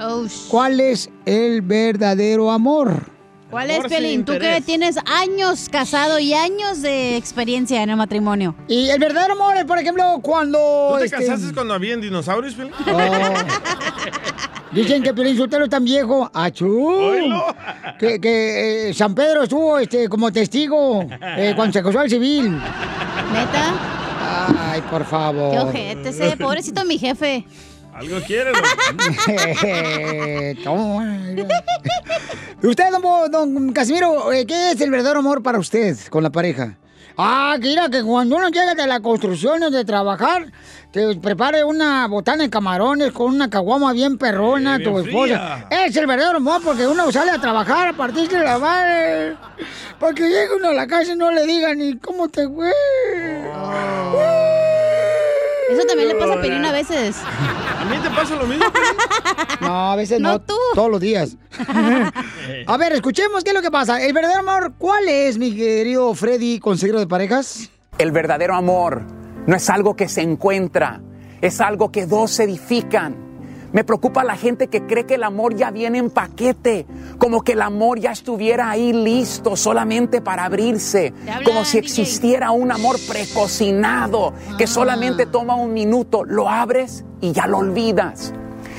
Oh, ¿Cuál es el verdadero amor? ¿Cuál es, Amor Pelín? Tú que tienes años casado y años de experiencia en el matrimonio. Y el verdadero amor es, por ejemplo, cuando... ¿Tú te este, casaste cuando habían dinosaurios, Pelín? Oh. Dicen que Piolín Sotelo es tan viejo. ¡Achú! Que, que eh, San Pedro estuvo este, como testigo eh, cuando se acusó al civil. ¿Neta? Ay, por favor. Qué ojete ese. Pobrecito mi jefe. Algo quieres, ¿no? Toma. usted, don, don Casimiro, eh, ¿qué es el verdadero amor para usted con la pareja? Ah, que mira, que cuando uno llega de la construcción o de trabajar, te prepare una botana de camarones con una caguama bien perrona, Sí, bien tu esposa. fría. Es el verdadero amor porque uno sale a trabajar a partir de la madre. Para que llegue uno a la casa y no le diga ni cómo te fue. Eso también le pasa a Pelín a veces. ¿A mí te pasa lo mismo? No, a veces no. No tú. Todos los días. a ver, escuchemos qué es lo que pasa. El verdadero amor, ¿cuál es, mi querido Freddy, consejero de parejas? El verdadero amor no es algo que se encuentra, es algo que dos se edifican. Me preocupa la gente que cree que el amor ya viene en paquete, como que el amor ya estuviera ahí listo solamente para abrirse, como si existiera un amor precocinado que solamente toma un minuto, lo abres y ya lo olvidas.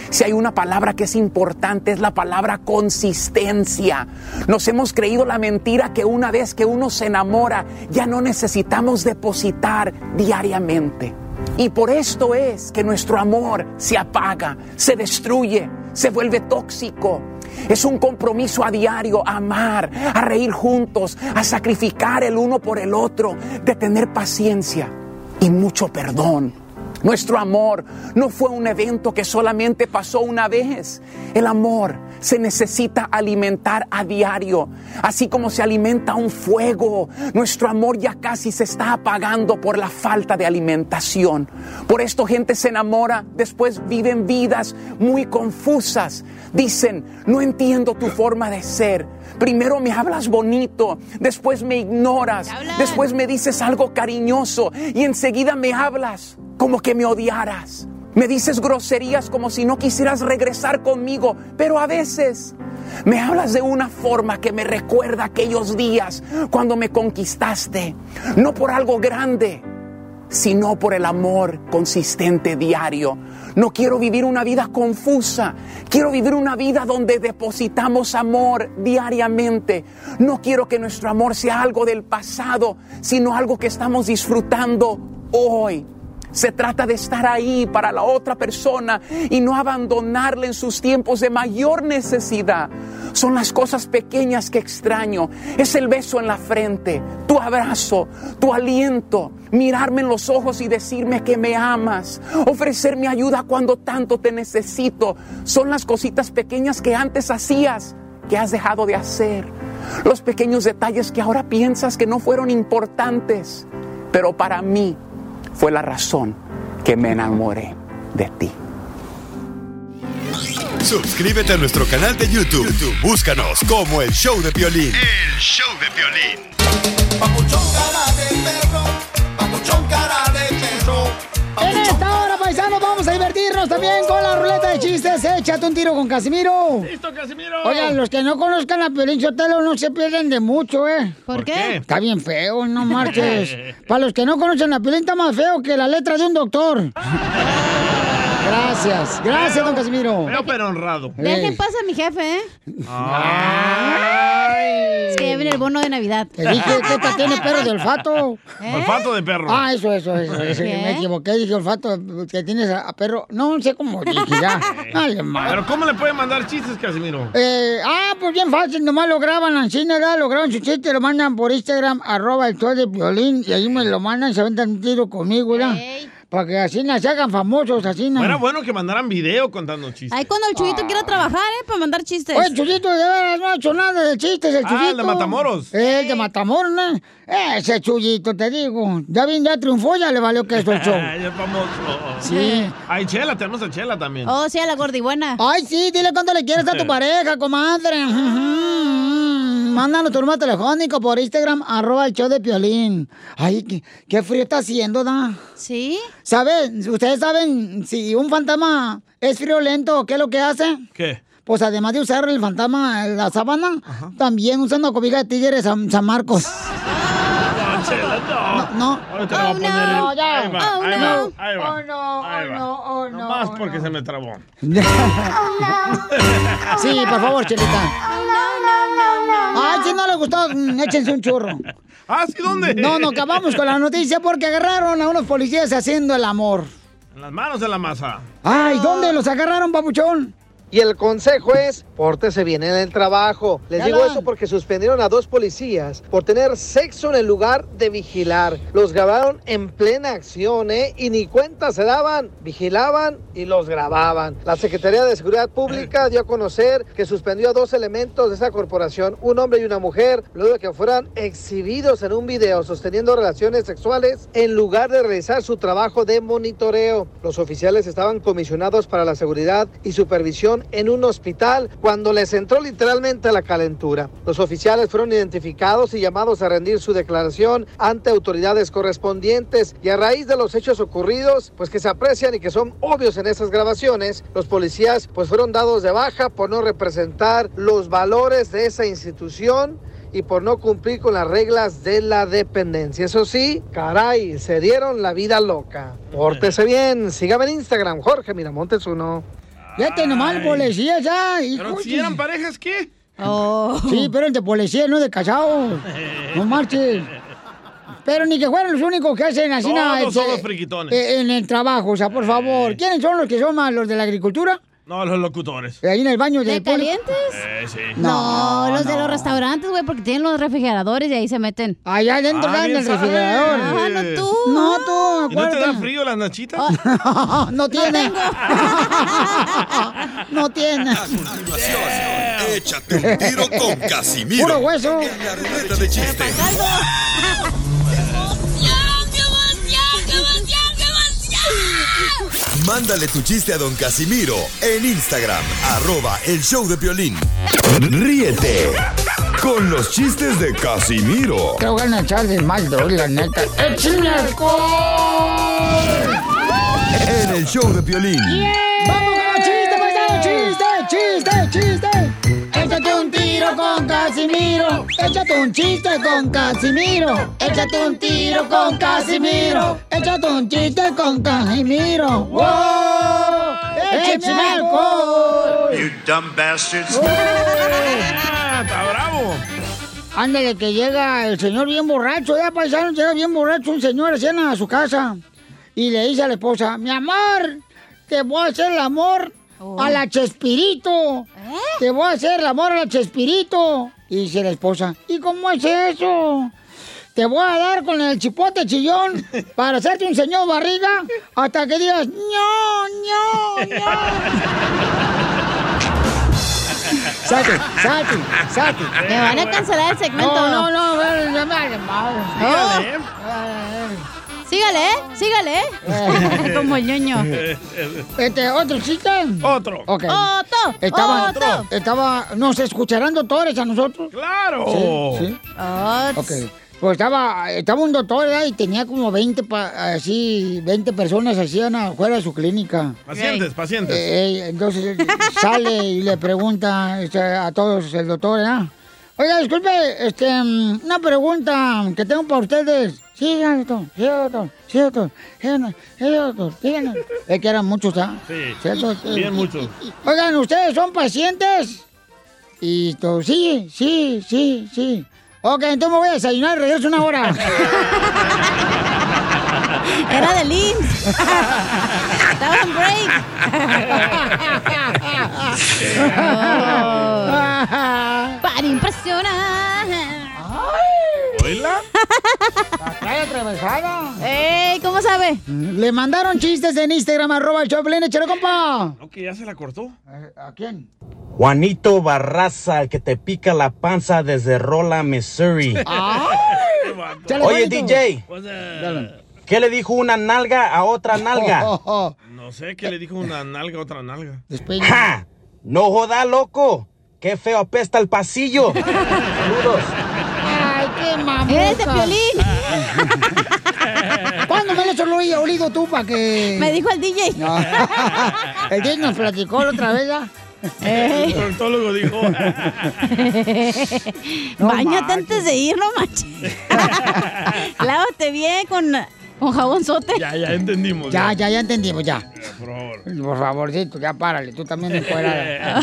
Si hay una palabra que es importante es la palabra consistencia. Nos hemos creído la mentira que una vez que uno se enamora ya no necesitamos depositar diariamente. Y por esto es que nuestro amor se apaga, se destruye, se vuelve tóxico. Es un compromiso a diario, a amar, a reír juntos, a sacrificar el uno por el otro, de tener paciencia y mucho perdón. Nuestro amor no fue un evento que solamente pasó una vez. El amor se necesita alimentar a diario, así como se alimenta un fuego. Nuestro amor ya casi se está apagando por la falta de alimentación. Por esto gente se enamora, después viven vidas muy confusas. Dicen, no entiendo tu forma de ser. Primero me hablas bonito, después me ignoras, después me dices algo cariñoso y enseguida me hablas como que me odiaras. Me dices groserías como si no quisieras regresar conmigo, pero a veces me hablas de una forma que me recuerda aquellos días cuando me conquistaste, no por algo grande, sino por el amor consistente diario. No quiero vivir una vida confusa, quiero vivir una vida donde depositamos amor diariamente. No quiero que nuestro amor sea algo del pasado, sino algo que estamos disfrutando hoy. Se trata de estar ahí para la otra persona y no abandonarle en sus tiempos de mayor necesidad. Son las cosas pequeñas que extraño. Es el beso en la frente, tu abrazo, tu aliento, mirarme en los ojos y decirme que me amas, ofrecerme ayuda cuando tanto te necesito. Son las cositas pequeñas que antes hacías, que has dejado de hacer. Los pequeños detalles que ahora piensas que no fueron importantes, pero para mí fue la razón que me enamoré de ti. Suscríbete a nuestro canal de YouTube. YouTube, Búscanos como el show de violín. El show de violín. Papuchón cara de perro, papuchón cara de perro. En esta hora, paisanos, vamos a divertirnos también con la ruleta de chistes. Échate un tiro con Casimiro. ¡Listo, Casimiro! Oigan, los que no conozcan a Piolín Sotelo no se pierden de mucho, ¿eh? ¿Por qué? Está bien feo, no marches. Para los que no conocen a Piolín, está más feo que la letra de un doctor. Gracias, gracias, don Casimiro. Feo pero honrado. Dejen Eh. pasa a mi jefe, ¿eh? Ay. Es que ya viene el bono de Navidad. Te dije que esta tiene perro de olfato. ¿Eh? Olfato de perro. Ah, eso, eso, eso. Me equivoqué, dije olfato que tienes a, perro. No sé cómo dije ya. Dale. Pero ¿cómo le pueden mandar chistes, Casimiro? Eh, ah, pues bien fácil, nomás lo graban así, ¿verdad? Lo graban su chiste, lo mandan por Instagram, arroba el show de violín, y ahí me lo mandan, se aventan un tiro conmigo, ¿verdad? Ey. Para que así nos hagan famosos, así no. Era bueno que mandaran video contando chistes. Ahí cuando el Chuyito quiera trabajar, ¿eh? Para mandar chistes. Oye, Chuyito, de veras no ha hecho nada de chistes, el Ah, Chuyito. el de Matamoros. El de Matamoros, ¿no? Ese Chuyito, te digo. Ya bien, ya triunfó, ya le valió que esto el show. ya es famoso. Sí. Hay Chela, tenemos a Chela también. Oh, sí, a la gordibuena. Ay, sí, dile cuánto le quieres a tu pareja, comadre. Mándanos tu número telefónico por Instagram, arroba el show de Piolín. Ay, qué, qué frío está haciendo, ¿da? ¿Sí? ¿Saben? ¿Ustedes saben si un fantasma es friolento, qué es lo que hace? ¿Qué? Pues además de usar el fantasma la sábana, también usando cobija de tigres San, San Marcos. No, Chela, no. No. Ahorita le voy a poner el- no, ya. Ahí va, Oh, ahí no. va, ahí va. Oh, no, ahí oh, va. no, oh, no, Nomás oh, porque se me trabó. Sí, por favor, Chelita. Ay, si no le gustó, mm, échense un churro. ¿Ah, sí? ¿Dónde? No, no, acabamos con la noticia porque agarraron a unos policías haciendo el amor. En las manos de la masa. Ay, ¿dónde los agarraron, papuchón? Y el consejo es, pórtese bien en el trabajo. Les digo eso porque suspendieron a dos policías por tener sexo en el lugar de vigilar. Los grabaron en plena acción, ¿eh? Y ni cuenta se daban. Vigilaban y los grababan. La Secretaría de Seguridad Pública dio a conocer que suspendió a dos elementos de esa corporación, un hombre y una mujer, luego de que fueran exhibidos en un video sosteniendo relaciones sexuales en lugar de realizar su trabajo de monitoreo. Los oficiales estaban comisionados para la seguridad y supervisión en un hospital cuando les entró literalmente la calentura. Los oficiales fueron identificados y llamados a rendir su declaración ante autoridades correspondientes y a raíz de los hechos ocurridos, pues que se aprecian y que son obvios en esas grabaciones, los policías pues fueron dados de baja por no representar los valores de esa institución y por no cumplir con las reglas de la dependencia. Eso sí, caray, se dieron la vida loca. Pórtese bien, sígame en Instagram, Jorge Miramontes uno. Ya te nomás policía ya, hijo. Pero si eran parejas, ¿qué? Sí, pero entre policía, no de casados. No marches. Pero ni que fueran los únicos que hacen así Todos nada, somos este, friquitones. eh, En el trabajo, o sea, por favor. ¿Quiénes son los que son más los de la agricultura? No, los locutores. Ahí en el baño ¿De público. calientes? Eh, sí. No, los de no. los restaurantes, güey, porque tienen los refrigeradores y ahí se meten. Allá adentro Ah, dan bien el refrigerador. Ah, no tú. No, tú, ¿Y no te da frío las nachitas? no tiene. no tiene. Échate un tiro con Casimiro. Puro hueso. En la de chiste. Mándale tu chiste a don Casimiro en Instagram, arroba el show de Piolín. Ríete con los chistes de Casimiro Te voy a echar de mal, doy, la neta. ¡Échame alcohol! en el show de Piolín. ¡Vamos con los chistes, paisano! ¡Chiste, chiste, chiste! Tiro con Casimiro. Échate un chiste con Casimiro. Échate un tiro con Casimiro. Échate un chiste con Casimiro. ¡Wow! ¡Échame alcohol! You dumb bastards. Ah, está bravo. Ándale, que llega el señor bien borracho, ya paisano, llega bien borracho un señor así a su casa. Y le dice a la esposa, mi amor, te voy a hacer el amor a la Chespirito. Te voy a hacer el amor a la Chespirito. Y dice la esposa, ¿y cómo es eso? Te voy a dar con el chipote chillón para hacerte un señor barriga hasta que digas, no, no, no. Salte, salte, salte. Me van a cancelar el segmento. No, no, no, no, no, no, no. Dígale, ¿eh? Sígale, ¿eh? sígale. Como el ñoño. Este, ¿otro chiste? Otro. Ok. Otro, Estaba, otro. estaba, ¿nos escucharán doctores a nosotros? ¡Claro! Sí, sí. Ok. Pues estaba, estaba un doctor ¿verdad? y tenía como 20, pa- así, 20 personas hacían afuera de su clínica. Pacientes, pacientes. Eh, entonces eh, sale y le pregunta este, a todos el doctor, ¿ah? Oiga, disculpe, este, una pregunta que tengo para ustedes. Sí, doctor, sí, doctor, sí, doctor, sí, doctor, sí, díganos. Es que eran muchos, ¿ah? Sí. doctor? Bien muchos. Oigan, ¿ustedes son pacientes? Y tú, sí, sí, sí, sí. Ok, entonces me voy a desayunar y regreso una hora. Era de Linz. Estaba en break. Rebajada. ¡Ey! ¿Cómo sabe? Le mandaron chistes en Instagram, arroba el Choplin, échale, compa. No, que ya se la cortó. ¿A quién? Juanito Barraza, el que te pica la panza desde Rolla, Missouri. Chale, Oye, Juanito. DJ, Dale. ¿qué le dijo una nalga a otra nalga? No sé qué le dijo una nalga a otra nalga. ¡Ja! No joda, loco. Qué feo apesta el pasillo. Saludos. Ay, qué mamón. ¡Eres de Piolín! ¿Cuándo me lo has olido, olido tú para que...? Me dijo el DJ. No. El DJ nos platicó la otra vez, ¿ya? El proctólogo dijo. Bañate antes de ir, no manches. Lávate bien con, con jabonzote. Ya, ya entendimos. Ya, ya, ya entendimos, ya. Por favor. Por favorcito, ya párale, tú también encuerada.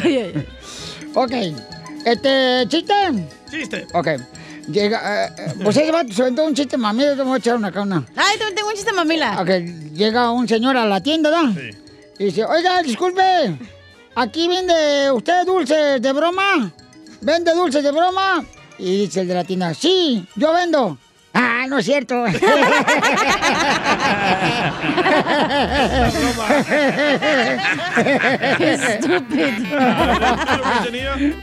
Ok, este, ¿chiste? Chiste. Ok. Llega, eh, eh, pues ese vato se aventó un chiste, mami, yo te voy a echar una acá, una. Ay, también tengo un chiste, mamila. Ok, llega un señor a la tienda, ¿verdad? Sí. Y dice, oiga, disculpe, ¿aquí vende usted dulces de broma? ¿Vende dulces de broma? Y dice el de la tienda, sí, yo vendo. Ah, no es cierto. Qué estúpido.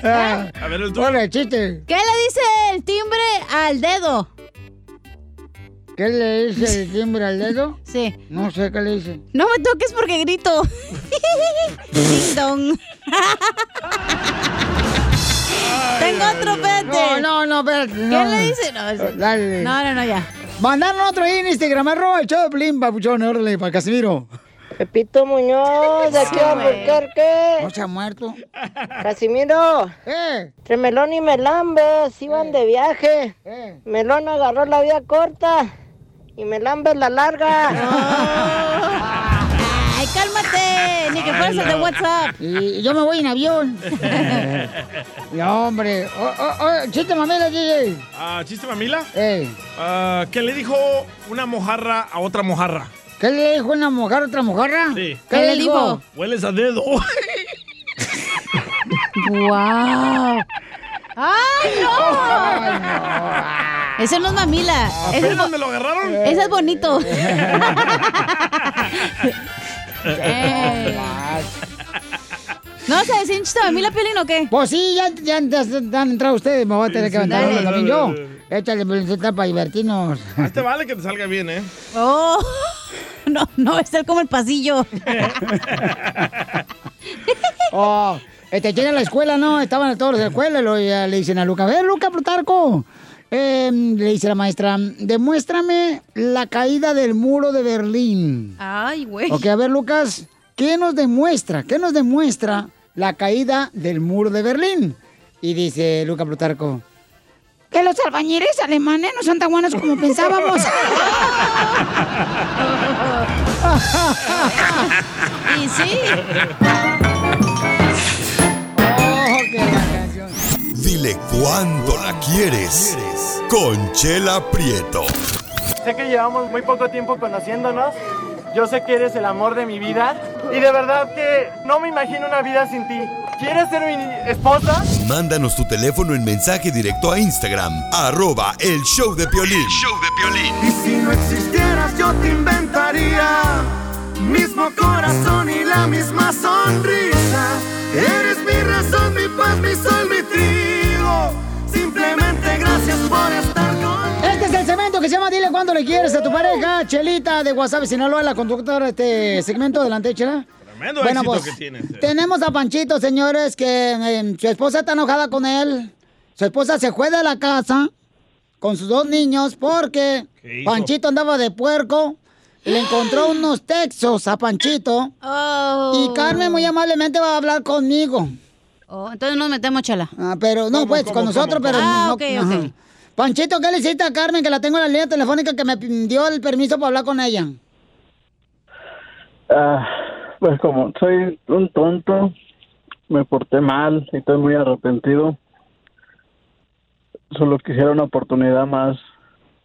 Ah, A ver el tuyo. Hola, chiste. ¿Qué le dice el timbre al dedo? ¿Qué le dice el timbre al dedo? Sí. No sé qué le dice. No me toques porque grito. Ding dong. Tengo otro, espérate. No, no, no, espérate. ¿Qué no. le dice? No, ese- Dale. no, no, no, ya. Mandaron otro ahí en Instagram, arroba el show de Piolín, papuchón, órale, para Casimiro. Pepito Muñoz, de aquí a Albuquerque. ¿No se ha muerto? Casimiro. ¿Eh? Entre Melón y Melambes iban de viaje. ¿Eh? Melón agarró la vía corta y Melambes la larga. Ni que fueras el de WhatsApp. Y yo me voy en avión. no, hombre. Oh, oh, oh, chiste mamela, DJ. Ah, ¿Chiste mamila? Eh. ¿Qué le dijo una mojarra a otra mojarra? ¿Qué le dijo una mojarra a otra mojarra? Sí. ¿Qué le dijo? Hueles a dedo. ¡Wow! ¡Ay, no! Ese no es mamila. Ese es, ¿Apenas bo- me lo agarraron? ese es bonito. Eh. ¿No un chiste de mamila, Piolín, o qué? Pues sí, ya, ya, ya- ya han entrado ustedes, me voy a tener que aventar también yo. Échale, Pelicita, para divertirnos. Este vale que te salga bien, ¿eh? Oh, no, no va a ser como el pasillo. Oh, este, llega a la escuela, ¿no? Estaban todos de la escuela y lo- ya le dicen a Luca, a ver, Luca Plutarco. Eh, le dice la maestra, demuéstrame la caída del muro de Berlín. Ay, güey. Ok, a ver, Lucas, ¿qué nos demuestra? ¿Qué nos demuestra la caída del muro de Berlín? Y dice Luca Plutarco, que los albañiles alemanes no son tan buenos como pensábamos. y sí. Oh, qué. Dile cuándo la quieres. Conchela Prieto. Sé que llevamos muy poco tiempo conociéndonos. Yo sé que eres el amor de mi vida. Y de verdad que no me imagino una vida sin ti. ¿Quieres ser mi esposa? Mándanos tu teléfono en mensaje directo a Instagram. Arroba el show de Piolín. Y si no existieras yo te inventaría mismo corazón y la misma sonrisa. Eres mi razón, mi paz, mi sol, mi Simplemente gracias por estar conmigo. Este es el segmento que se llama Dile cuándo le quieres a tu pareja, Chelita de WhatsApp, Sinaloa, la conductora de este segmento. Adelante, Chela. Tremendo Bueno, éxito pues, que tienes. eh. Tenemos a Panchito, señores, que eh, su esposa está enojada con él. Su esposa se fue de la casa con sus dos niños porque. Panchito andaba de puerco. Le encontró unos textos a Panchito. Y Carmen muy amablemente va a hablar conmigo. Oh, entonces nos metemos, chala. Ah, pero no, pues con nosotros, pero Ah, no. ok, ajá. ok. Panchito, ¿qué le hiciste a Carmen? Que la tengo en la línea telefónica que me dio el permiso para hablar con ella. Ah, pues como soy un tonto, me porté mal y estoy muy arrepentido. Solo quisiera una oportunidad más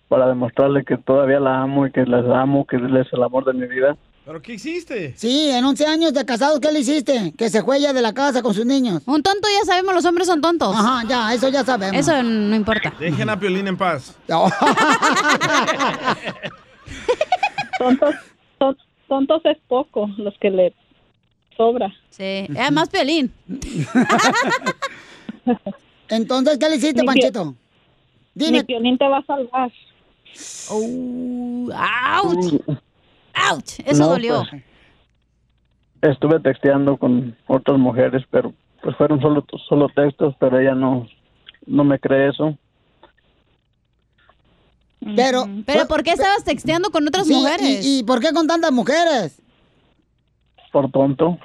para demostrarle que todavía la amo y que les amo, que él es el amor de mi vida. ¿Pero qué hiciste? Sí, en 11 años de casados, ¿qué le hiciste? Que se fue ella de la casa con sus niños. Un tonto ya sabemos, los hombres son tontos. Ajá, ya, eso ya sabemos. Eso no importa. Dejen a Piolín en paz. Tontos, ton- tontos es poco los que le sobra. Sí, además Piolín. Entonces, ¿qué le hiciste, Ni Panchito? Dime. Ni Piolín te va a salvar. Oh, ¡Auch! ¡Auch! Eso No, dolió. pues, estuve texteando con otras mujeres, pero pues fueron solo, solo textos, pero ella no, no me cree eso. Pero, ¿Pero por qué estabas texteando con otras Sí, mujeres? ¿y, y por qué con tantas mujeres? Por tonto.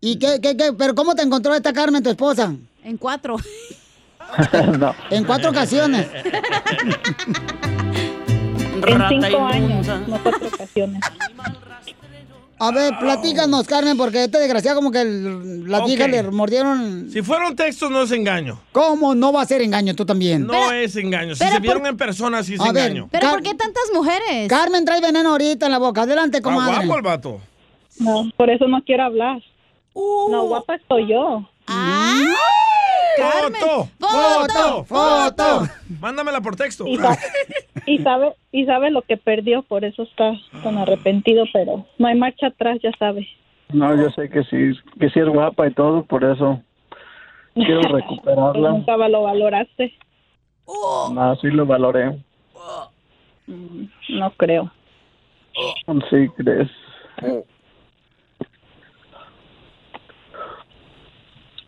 ¿Y qué, qué, qué? ¿Pero cómo te encontró esta Carmen, tu esposa? En cuatro. no. En cuatro ocasiones. En cinco años, no cuatro ocasiones. A ver, platícanos, Carmen, porque este desgraciado como que el- las Ok. viejas le mordieron... Si fueron textos, no es engaño. ¿Cómo no va a ser engaño tú también? No es engaño. Si se vieron por- en persona, sí es A ver, engaño. ¿Pero Car- por qué tantas mujeres? Carmen trae veneno ahorita en la boca. Adelante, comadre. guapo el vato. No, por eso no quiero hablar. No, guapa estoy yo. ¡Foto! ¡Foto! ¡Foto! Mándamela por texto. Y, sa- y sabe y sabe lo que perdió, por eso está tan arrepentido, pero no hay marcha atrás, ya sabe. No, yo sé que sí, que sí es guapa y todo, por eso quiero recuperarla. nunca lo valoraste. No, sí lo valoré. Mm, No creo. Sí, crees.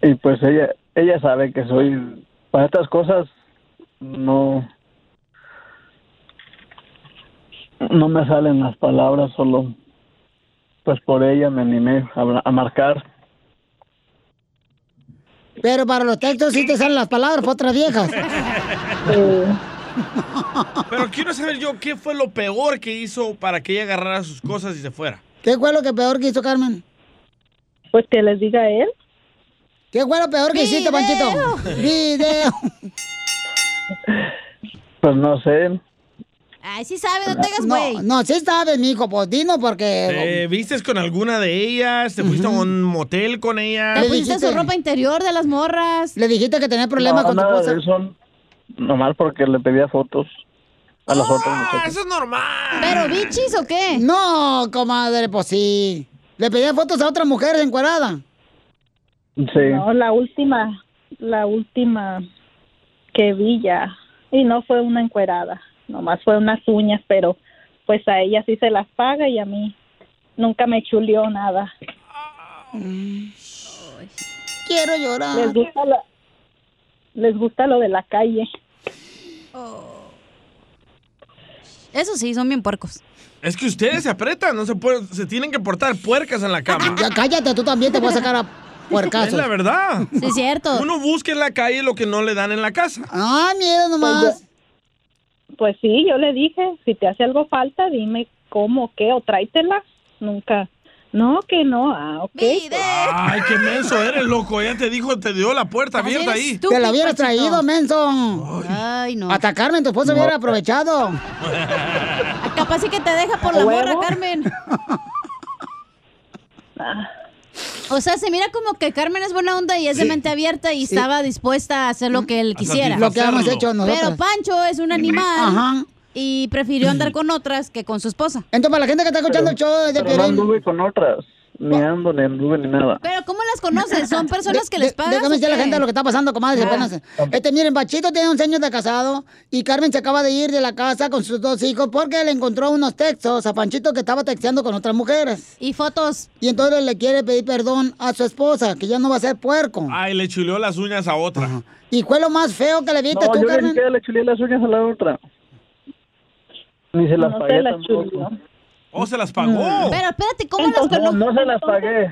Y pues ella, ella sabe que soy, para estas cosas, no, no me salen las palabras, solo, pues por ella me animé a, marcar. Pero para los textos sí te salen las palabras para otras viejas. Pero quiero saber yo qué fue lo peor que hizo para que ella agarrara sus cosas y se fuera. ¿Qué fue lo que peor que hizo Carmen? Pues que les diga a él. ¿Qué fue lo peor que hiciste, Panchito? Video. Pues no sé, Ay, sí sabe, no te hagas No, güey. no, sí sabes, mijo, pues dinos porque... ¿Te vistes con alguna de ellas? ¿Te fuiste a un motel con ella? Te pusiste su ropa interior de las morras. Le dijiste que tenía problemas no, con tu nada esposa. de eso, nomás porque le pedía fotos a las otras Ah, muchachas. eso es normal. ¿Pero bichis o qué? No, comadre, pues sí. Le pedía fotos a otras mujeres encueradas. Sí. No, la última, la última que vi ya. Y no fue una encuerada, nomás fue unas uñas, pero pues a ella sí se las paga y a mí nunca me chuleó nada. Quiero llorar. Les gusta lo, les gusta lo de la calle. Eso sí, son bien puercos. Es que ustedes se apretan, no se pueden, se tienen que portar puercas en la cama. Ya cállate, tú también te voy a sacar a Es la verdad. Sí, es cierto. Uno busca en la calle lo que no le dan en la casa. Ah, mira nomás. Pues sí, yo le dije, si te hace algo falta, dime cómo, qué, o tráetela. Nunca. No, que no. Ah, ok. Ay, qué menso eres, loco. Ya te dijo, te dio la puerta abierta ahí. Te la hubieras traído, menso. Ay, no. Hasta Carmen, tu esposo, hubiera aprovechado. Capaz sí que te deja por la morra, Carmen. O sea, se mira como que Carmen es buena onda y es de mente abierta y estaba dispuesta a hacer lo que él quisiera. Lo que hemos hecho nosotros. Pero Pancho es un animal Ajá. y prefirió andar con otras que con su esposa. Entonces, para la gente que está escuchando el show de Pero no Piolín... anduve con otras, ni ando, ni anduve, ni nada. Pero ¿cómo las conoces? ¿Son personas que les pagan? Déjame o decirle a la gente lo que está pasando, comadre. Ah. apenas. Este, miren, Pachito tiene 11 años de casado y Carmen se acaba de ir de la casa con sus dos hijos porque le encontró unos textos a Panchito que estaba texteando con otras mujeres. Y fotos. Y entonces le quiere pedir perdón a su esposa, que ya no va a ser puerco. Ay, le chuleó las uñas a otra. Y fue lo más feo que le viste No, tú, yo Carmen. siquiera le chulé las uñas a la otra. Ni se las No pagué se las tampoco. chuleó. ¿O se las pagó? Pero espérate, ¿cómo las No, conoces? no se las pagué.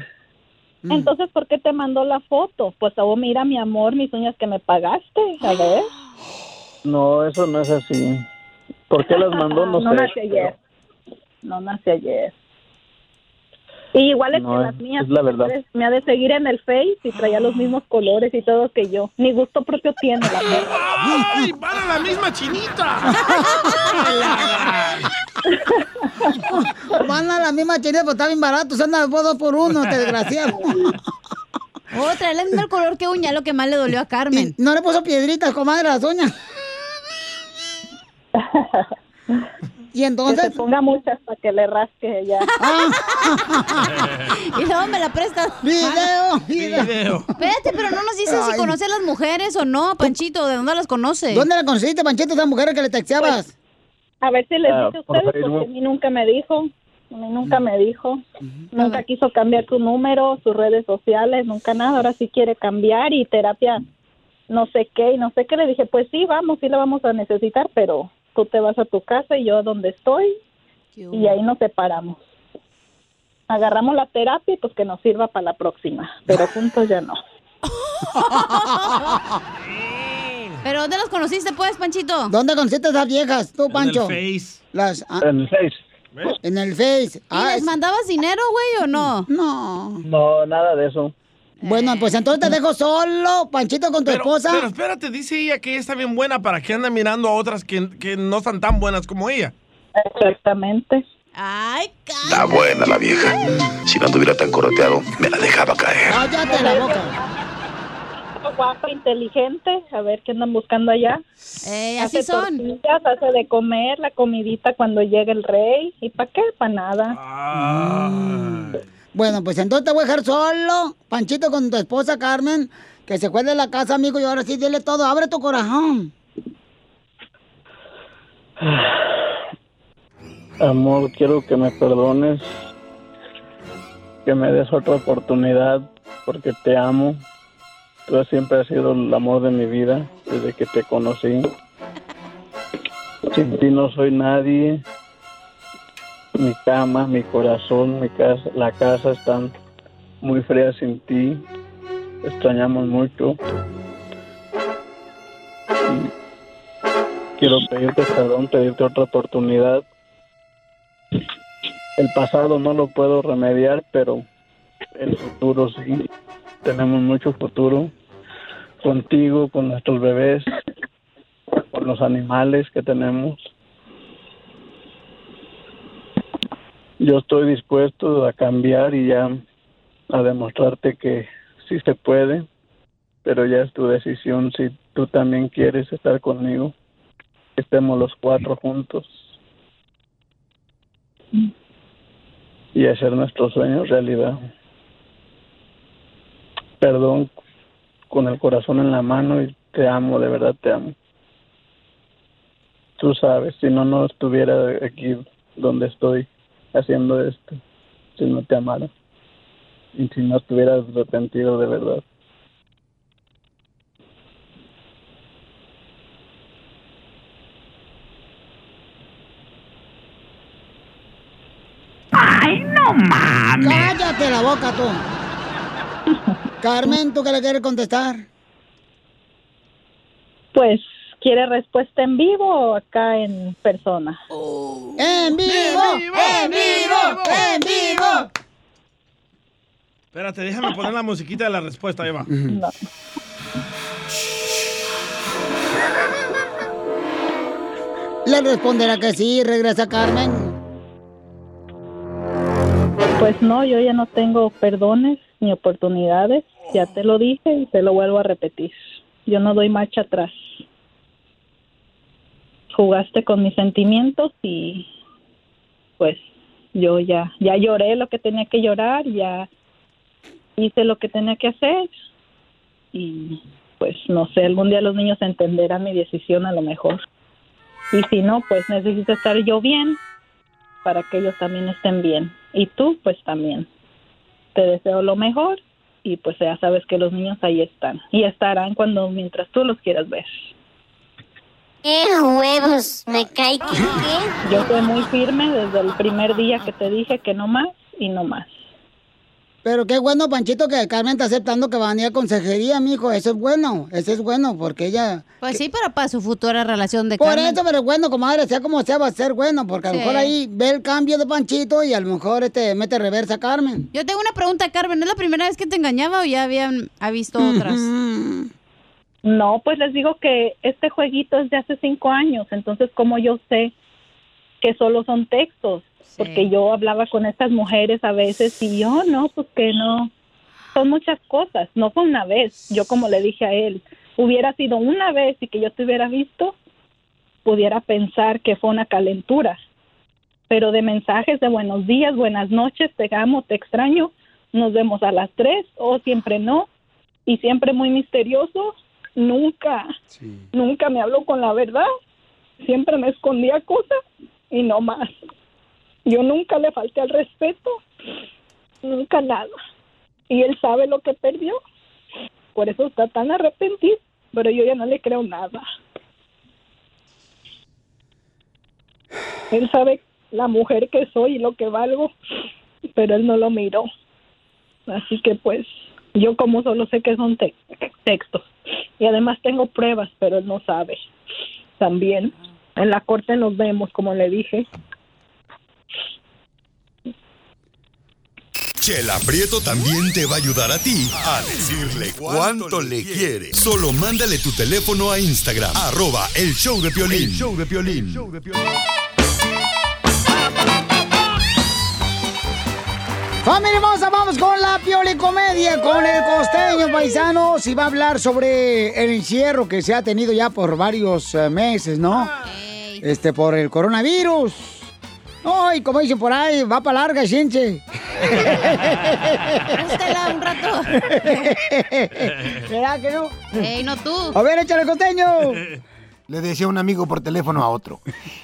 Mm. Entonces, ¿por qué te mandó la foto? Pues, oh, mira, mi amor, mis uñas que me pagaste. A ver. No, eso no es así. ¿Por qué las mandó? No, no sé. nace ayer. No nace ayer. Y igual es No, que las mías. es la verdad. Me ha de seguir en el Face y traía los mismos colores y todo que yo. Ni gusto propio tiene la. ¡Ay, para la misma chinita! Van a la misma chinita, pero está bien barato. Se anda dos por uno, este desgraciado. Otra, él es el color que uña, lo que más le dolió a Carmen. No le puso piedritas, comadre, a las uñas. Y entonces. Que se ponga muchas para que le rasque ya. y luego me la prestas. Video, video. Espérate, pero no nos dices Ay. si conoce a las mujeres o no, Panchito. ¿De dónde las conoce? ¿Dónde la conociste, Panchito, esa mujer que le texteabas? A ver si les Ah, dice a ustedes, porque a mí nunca me dijo. A mí nunca me dijo. Nunca quiso cambiar su número, sus redes sociales, nunca nada. Ahora sí quiere cambiar y terapia no sé qué y no sé qué. Le dije, pues sí, vamos, sí la vamos a necesitar, pero tú te vas a tu casa y yo a donde estoy y ahí nos separamos. Agarramos la terapia y pues que nos sirva para la próxima, pero juntos ya no. ¿Pero dónde las conociste, pues, Panchito? ¿Dónde conociste a esas viejas, tú, Pancho? Face. Las, ah, En el Face. en el Face. ¿Y les mandabas dinero, güey, o no? No. No, nada de eso. Bueno, pues entonces te dejo solo, Panchito, con tu Pero, esposa. pero espérate, dice ella que ella está bien buena para que anda mirando a otras que, que no están tan buenas como ella. Exactamente. Ay, Está buena la vieja. Si no anduviera tan correteado, me la dejaba caer. Cállate la boca. Guapa, inteligente, a ver qué andan buscando allá. Eh, así son. Tortillas, hace de comer la comidita cuando llega el rey. ¿Y para qué? Para nada. Bueno, pues entonces te voy a dejar solo, Panchito, con tu esposa Carmen, que se fue de la casa, amigo, y ahora sí, dile todo. Abre tu corazón. Amor, quiero que me perdones, que me des otra oportunidad, porque te amo. Tú siempre has sido el amor de mi vida desde que te conocí. Sin ti no soy nadie. Mi cama, mi corazón, mi casa, la casa están muy frías sin ti. Extrañamos mucho. Quiero pedirte perdón, pedirte otra oportunidad. El pasado no lo puedo remediar, pero el futuro sí. Tenemos mucho futuro contigo, con nuestros bebés, con los animales que tenemos. Yo estoy dispuesto a cambiar y ya a demostrarte que sí se puede, pero ya es tu decisión si tú también quieres estar conmigo, que estemos los cuatro juntos y hacer nuestros sueños realidad. Perdón con el corazón en la mano y te amo, de verdad te amo. Tú sabes, si no, no estuviera aquí donde estoy haciendo esto, si no te amara y si no estuvieras arrepentido de verdad. ¡Ay, no mames! ¡Cállate la boca tú! Carmen, ¿tú qué le quieres contestar? Pues, ¿quiere respuesta en vivo o acá en persona? ¡En vivo! ¡En vivo! ¡En vivo! Espérate, déjame poner la musiquita de la respuesta, Eva. Le responderá que sí, regresa Carmen. Pues no, yo ya no tengo perdones ni oportunidades. Ya te lo dije y te lo vuelvo a repetir. Yo no doy marcha atrás. Jugaste con mis sentimientos y pues yo ya ya lloré lo que tenía que llorar, ya hice lo que tenía que hacer y pues no sé, algún día los niños entenderán mi decisión a lo mejor. Y si no, pues necesito estar yo bien para que ellos también estén bien. Y tú, pues también. Te deseo lo mejor y pues ya sabes que los niños ahí están. Y estarán cuando, mientras tú los quieras ver. ¡Qué huevos! Me cae que. Yo fui muy firme desde el primer día que te dije que no más y no más. Pero qué bueno, Panchito, que Carmen está aceptando que va a venir a consejería, mijo. Eso es bueno, eso es bueno, porque ella... Pues sí, pero para su futura relación de Por Carmen. eso, pero es bueno, comadre, sea como sea, va a ser bueno, porque a lo Sí. mejor ahí ve el cambio de Panchito y a lo mejor este mete reversa a Carmen. Yo tengo una pregunta, Carmen. ¿Es la primera vez que te engañaba o ya habían ha visto otras? No, pues les digo que este jueguito es de hace cinco años, entonces como yo sé que solo son textos, porque yo hablaba con estas mujeres a veces y yo no, pues que no. Son muchas cosas, no fue una vez. Yo como le dije a él, hubiera sido una vez y que yo te hubiera visto, pudiera pensar que fue una calentura. Pero de mensajes de buenos días, buenas noches, te amo, te extraño, nos vemos a las tres o siempre no. Y siempre muy misterioso, nunca, nunca me habló con la verdad. Siempre me escondía cosas y no más. Yo nunca le falté al respeto, nunca nada. Y él sabe lo que perdió, por eso está tan arrepentido, pero yo ya no le creo nada. Él sabe la mujer que soy y lo que valgo, pero él no lo miró. Así que pues yo como solo sé que son te- textos y además tengo pruebas, pero él no sabe. También en la corte nos vemos, como le dije. Chela Prieto también te va a ayudar a ti a decirle cuánto le quiere. Solo mándale tu teléfono a Instagram, arroba el show de Piolín. El show de Piolín. Familia hermosa, vamos con la piolicomedia con el costeño paisanos y va a hablar sobre el encierro que se ha tenido ya por varios eh, meses, ¿no? Este, por el coronavirus. Ay, como dicen por ahí, va para larga, gente. Ústela un rato. ¿Será que no? Ey, no tú. A ver, échale costeño. Le decía un amigo por teléfono a otro.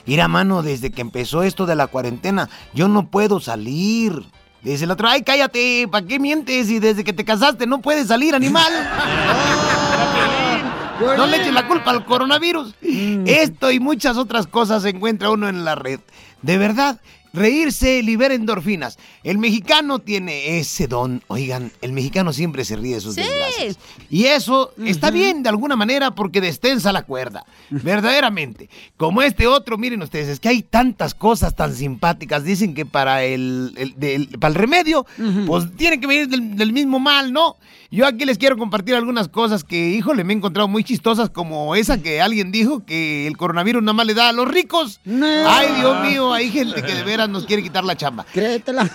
Mira, mano, desde que empezó esto de la cuarentena, yo no puedo salir. Le dice el otro, ay, cállate, ¿para qué mientes? Y desde que te casaste no puedes salir, animal. No le eches la culpa al coronavirus. Esto y muchas otras cosas se encuentra uno en la red. De verdad, reírse libera endorfinas. El mexicano tiene ese don. Oigan, el mexicano siempre se ríe de sus desgracias. Y eso está bien de alguna manera porque destensa la cuerda. Verdaderamente. Como este otro, miren ustedes, es que hay tantas cosas tan simpáticas. Dicen que para el, para el remedio, pues tiene que venir del, del mismo mal, ¿no? Yo aquí les quiero compartir algunas cosas que, híjole, me he encontrado muy chistosas, como esa que alguien dijo que el coronavirus nada más le da a los ricos. Ay, Dios mío, hay gente que de veras nos quiere quitar la chamba. Créetela.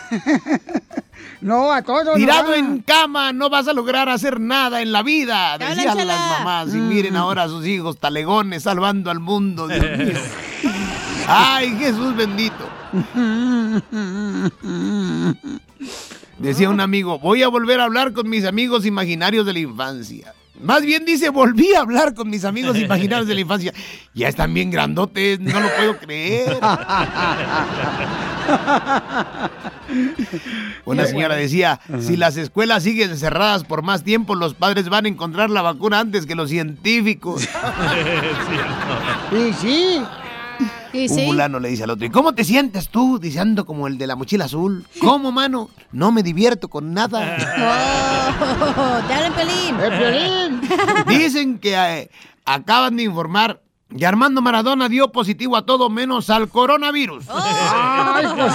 no, a todos. Tirado no. en cama, no vas a lograr hacer nada en la vida, decían las mamás. Y miren ahora a sus hijos talegones salvando al mundo, Dios mío. Ay, Jesús bendito. Decía un amigo, voy a volver a hablar con mis amigos imaginarios de la infancia. Más bien dice, volví a hablar con mis amigos imaginarios de la infancia. Ya están bien grandotes, no lo puedo creer. Una señora decía, si las escuelas siguen cerradas por más tiempo, los padres van a encontrar la vacuna antes que los científicos. Y sí. Un fulano le dice al otro, ¿y cómo te sientes tú? Dice, ando como el de la mochila azul. ¿Cómo, mano? No me divierto con nada. Oh, te hablan, Pelín. Dicen que eh, acaban de informar que Armando Maradona dio positivo a todo menos al coronavirus. Ay, pues.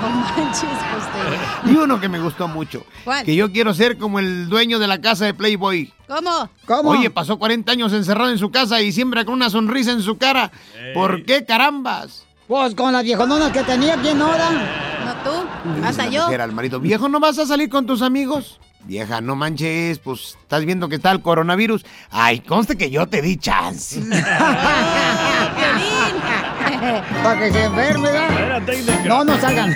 No manches, costeño. Y uno que me gustó mucho. ¿Cuál? Que yo quiero ser como el dueño de la casa de Playboy. ¿Cómo? Oye, pasó 40 años encerrado en su casa y siempre con una sonrisa en su cara. ¿Por qué carambas? Pues con las viejononas que tenía, ¿quién da? No tú, hasta yo. mujer al marido, viejo, ¿no vas a salir con tus amigos? Vieja, no manches, pues estás viendo que está el coronavirus. Ay, conste que yo te di chance. Para que se enferme, ¿verdad? No, no salgan.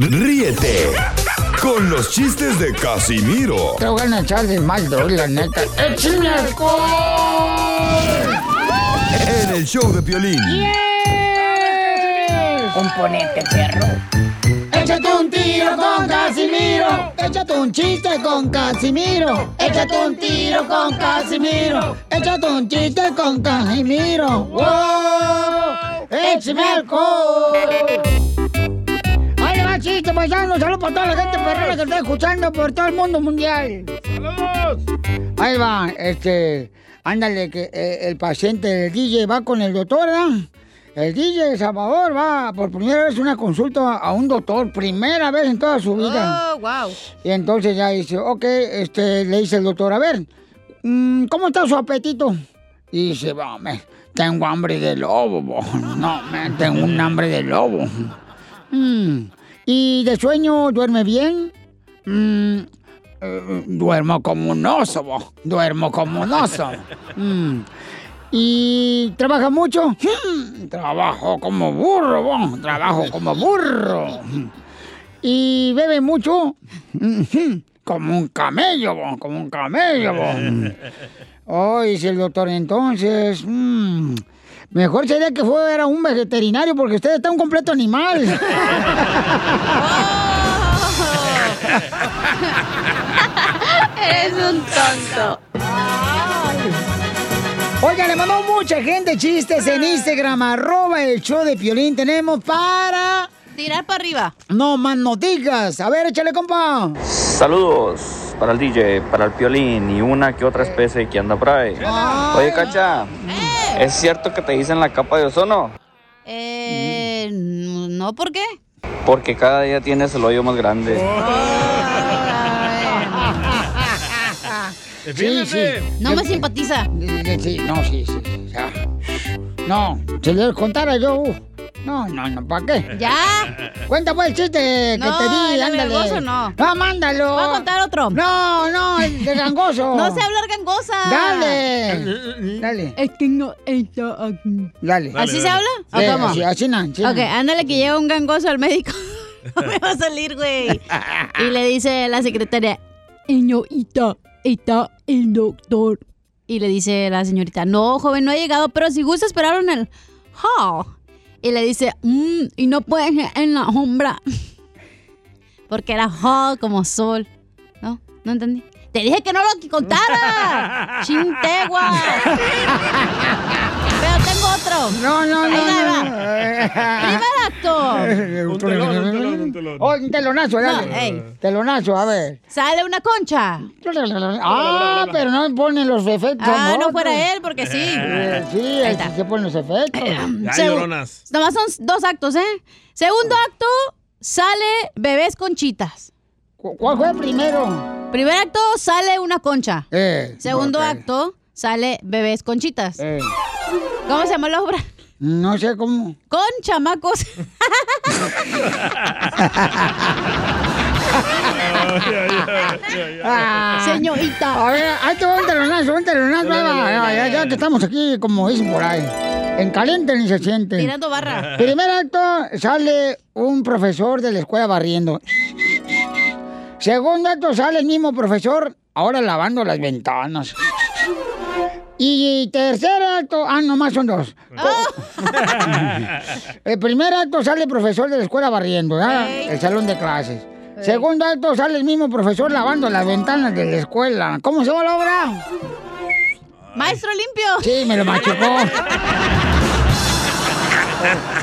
Ríete con los chistes de Casimiro Te voy a echar de mal, doy, la neta. ¡Échame alcohol! en el show de Piolín. Componente, perro. Tiro con Casimiro. Échate un chiste con Casimiro. Échate un tiro con Casimiro. Échate un chiste con Casimiro. ¡Wow! ¡Échame alcohol! Ahí le va el chiste, paisano. Saludos para toda la gente perrona que está escuchando por todo el mundo mundial. ¡Saludos! Ahí va, este. Ándale, que eh, el paciente del DJ va con el doctor, ¿verdad? El DJ Salvador va por primera vez una consulta a un doctor, primera vez en toda su vida. Oh, wow. Y entonces ya dice, ok, este, le dice el doctor, a ver, mm, ¿cómo está su apetito? Y dice, "Va, me- tengo hambre de lobo, bo. no, tengo un hambre de lobo. Mm, ¿Y de sueño duerme bien? Mm, eh, duermo como un oso, bo. duermo como un oso. Mm. ¿Y trabaja mucho? Hmm, trabajo como burro, bo. trabajo como burro. ¿Y bebe mucho? Como un camello, bo, como un camello. bo. Oh, dice el doctor, entonces... mm, mejor sería que fuera un vegetinario porque usted está un completo animal. Eres un tonto. Mucha gente chistes en Instagram, arroba el show de Piolín. Tenemos para... Tirar para arriba. No más noticas. A ver, échale, compa. Saludos para el DJ, para el piolín y una que otra especie que anda por ahí. Oye, Cacha, ¿es cierto que te dicen la capa de ozono? Eh, no, ¿por qué? Porque cada día tienes el hoyo más grande. Sí, sí. No me simpatiza. Sí, no, sí, sí. sí, ya. No, si le contara yo. uh, No, no, no, ¿para qué? ¿Ya? Cuenta pues el chiste que No, te di, el de ándale. gangoso no. No, mándalo. Voy a contar otro. No, no, el de gangoso. No sé hablar gangosa. Dale. Dale. Es que no está aquí. Dale. ¿Así se habla? ¿O Sí, cómo? así, así no, así no. Ok, ándale que llega un gangoso al médico. no me va a salir, güey. Y le dice la secretaria, señorita, está el doctor. Y le dice la señorita, no, joven, no ha llegado, pero si gusta esperar en el hall. Y le dice, "Mm, y no puede ser en la sombra. Porque era hall como sol. ¿No? ¿No entendí? Te dije que no lo contara. Chintegua. Pero tengo otro. No, no, no. Ahí va, no. Va. Primer acto. Un telón. Oh, un telonazo, dale. No, ey. Telonazo, a ver. Sale una concha. Ah, pero no ponen los efectos. Ah, no fuera él, porque sí. Eh, Sí, Ahí está. se ponen los efectos. Segu- Nomás son dos actos, ¿eh? Segundo acto, sale bebés conchitas. ¿Cuál fue el primero? Primer acto, sale una concha. Eh, Segundo acto, sale bebés conchitas. Eh. ¿Cómo se llama la obra? No sé cómo. Con chamacos. Señorita. A ver, ahí te va un telonazo, un telonazo. ya, ya que estamos aquí, como dicen por ahí. En caliente ni se siente. Tirando barra. Primer acto, sale un profesor de la escuela barriendo. Segundo acto, sale el mismo profesor, ahora lavando las ventanas. Y tercer acto, ah, nomás son dos. El primer acto sale el profesor de la escuela barriendo, ¿ya? el salón de clases. Segundo acto sale el mismo profesor lavando las ventanas de la escuela. ¿Cómo se llama la obra? Maestro limpio. Sí, me lo machucó.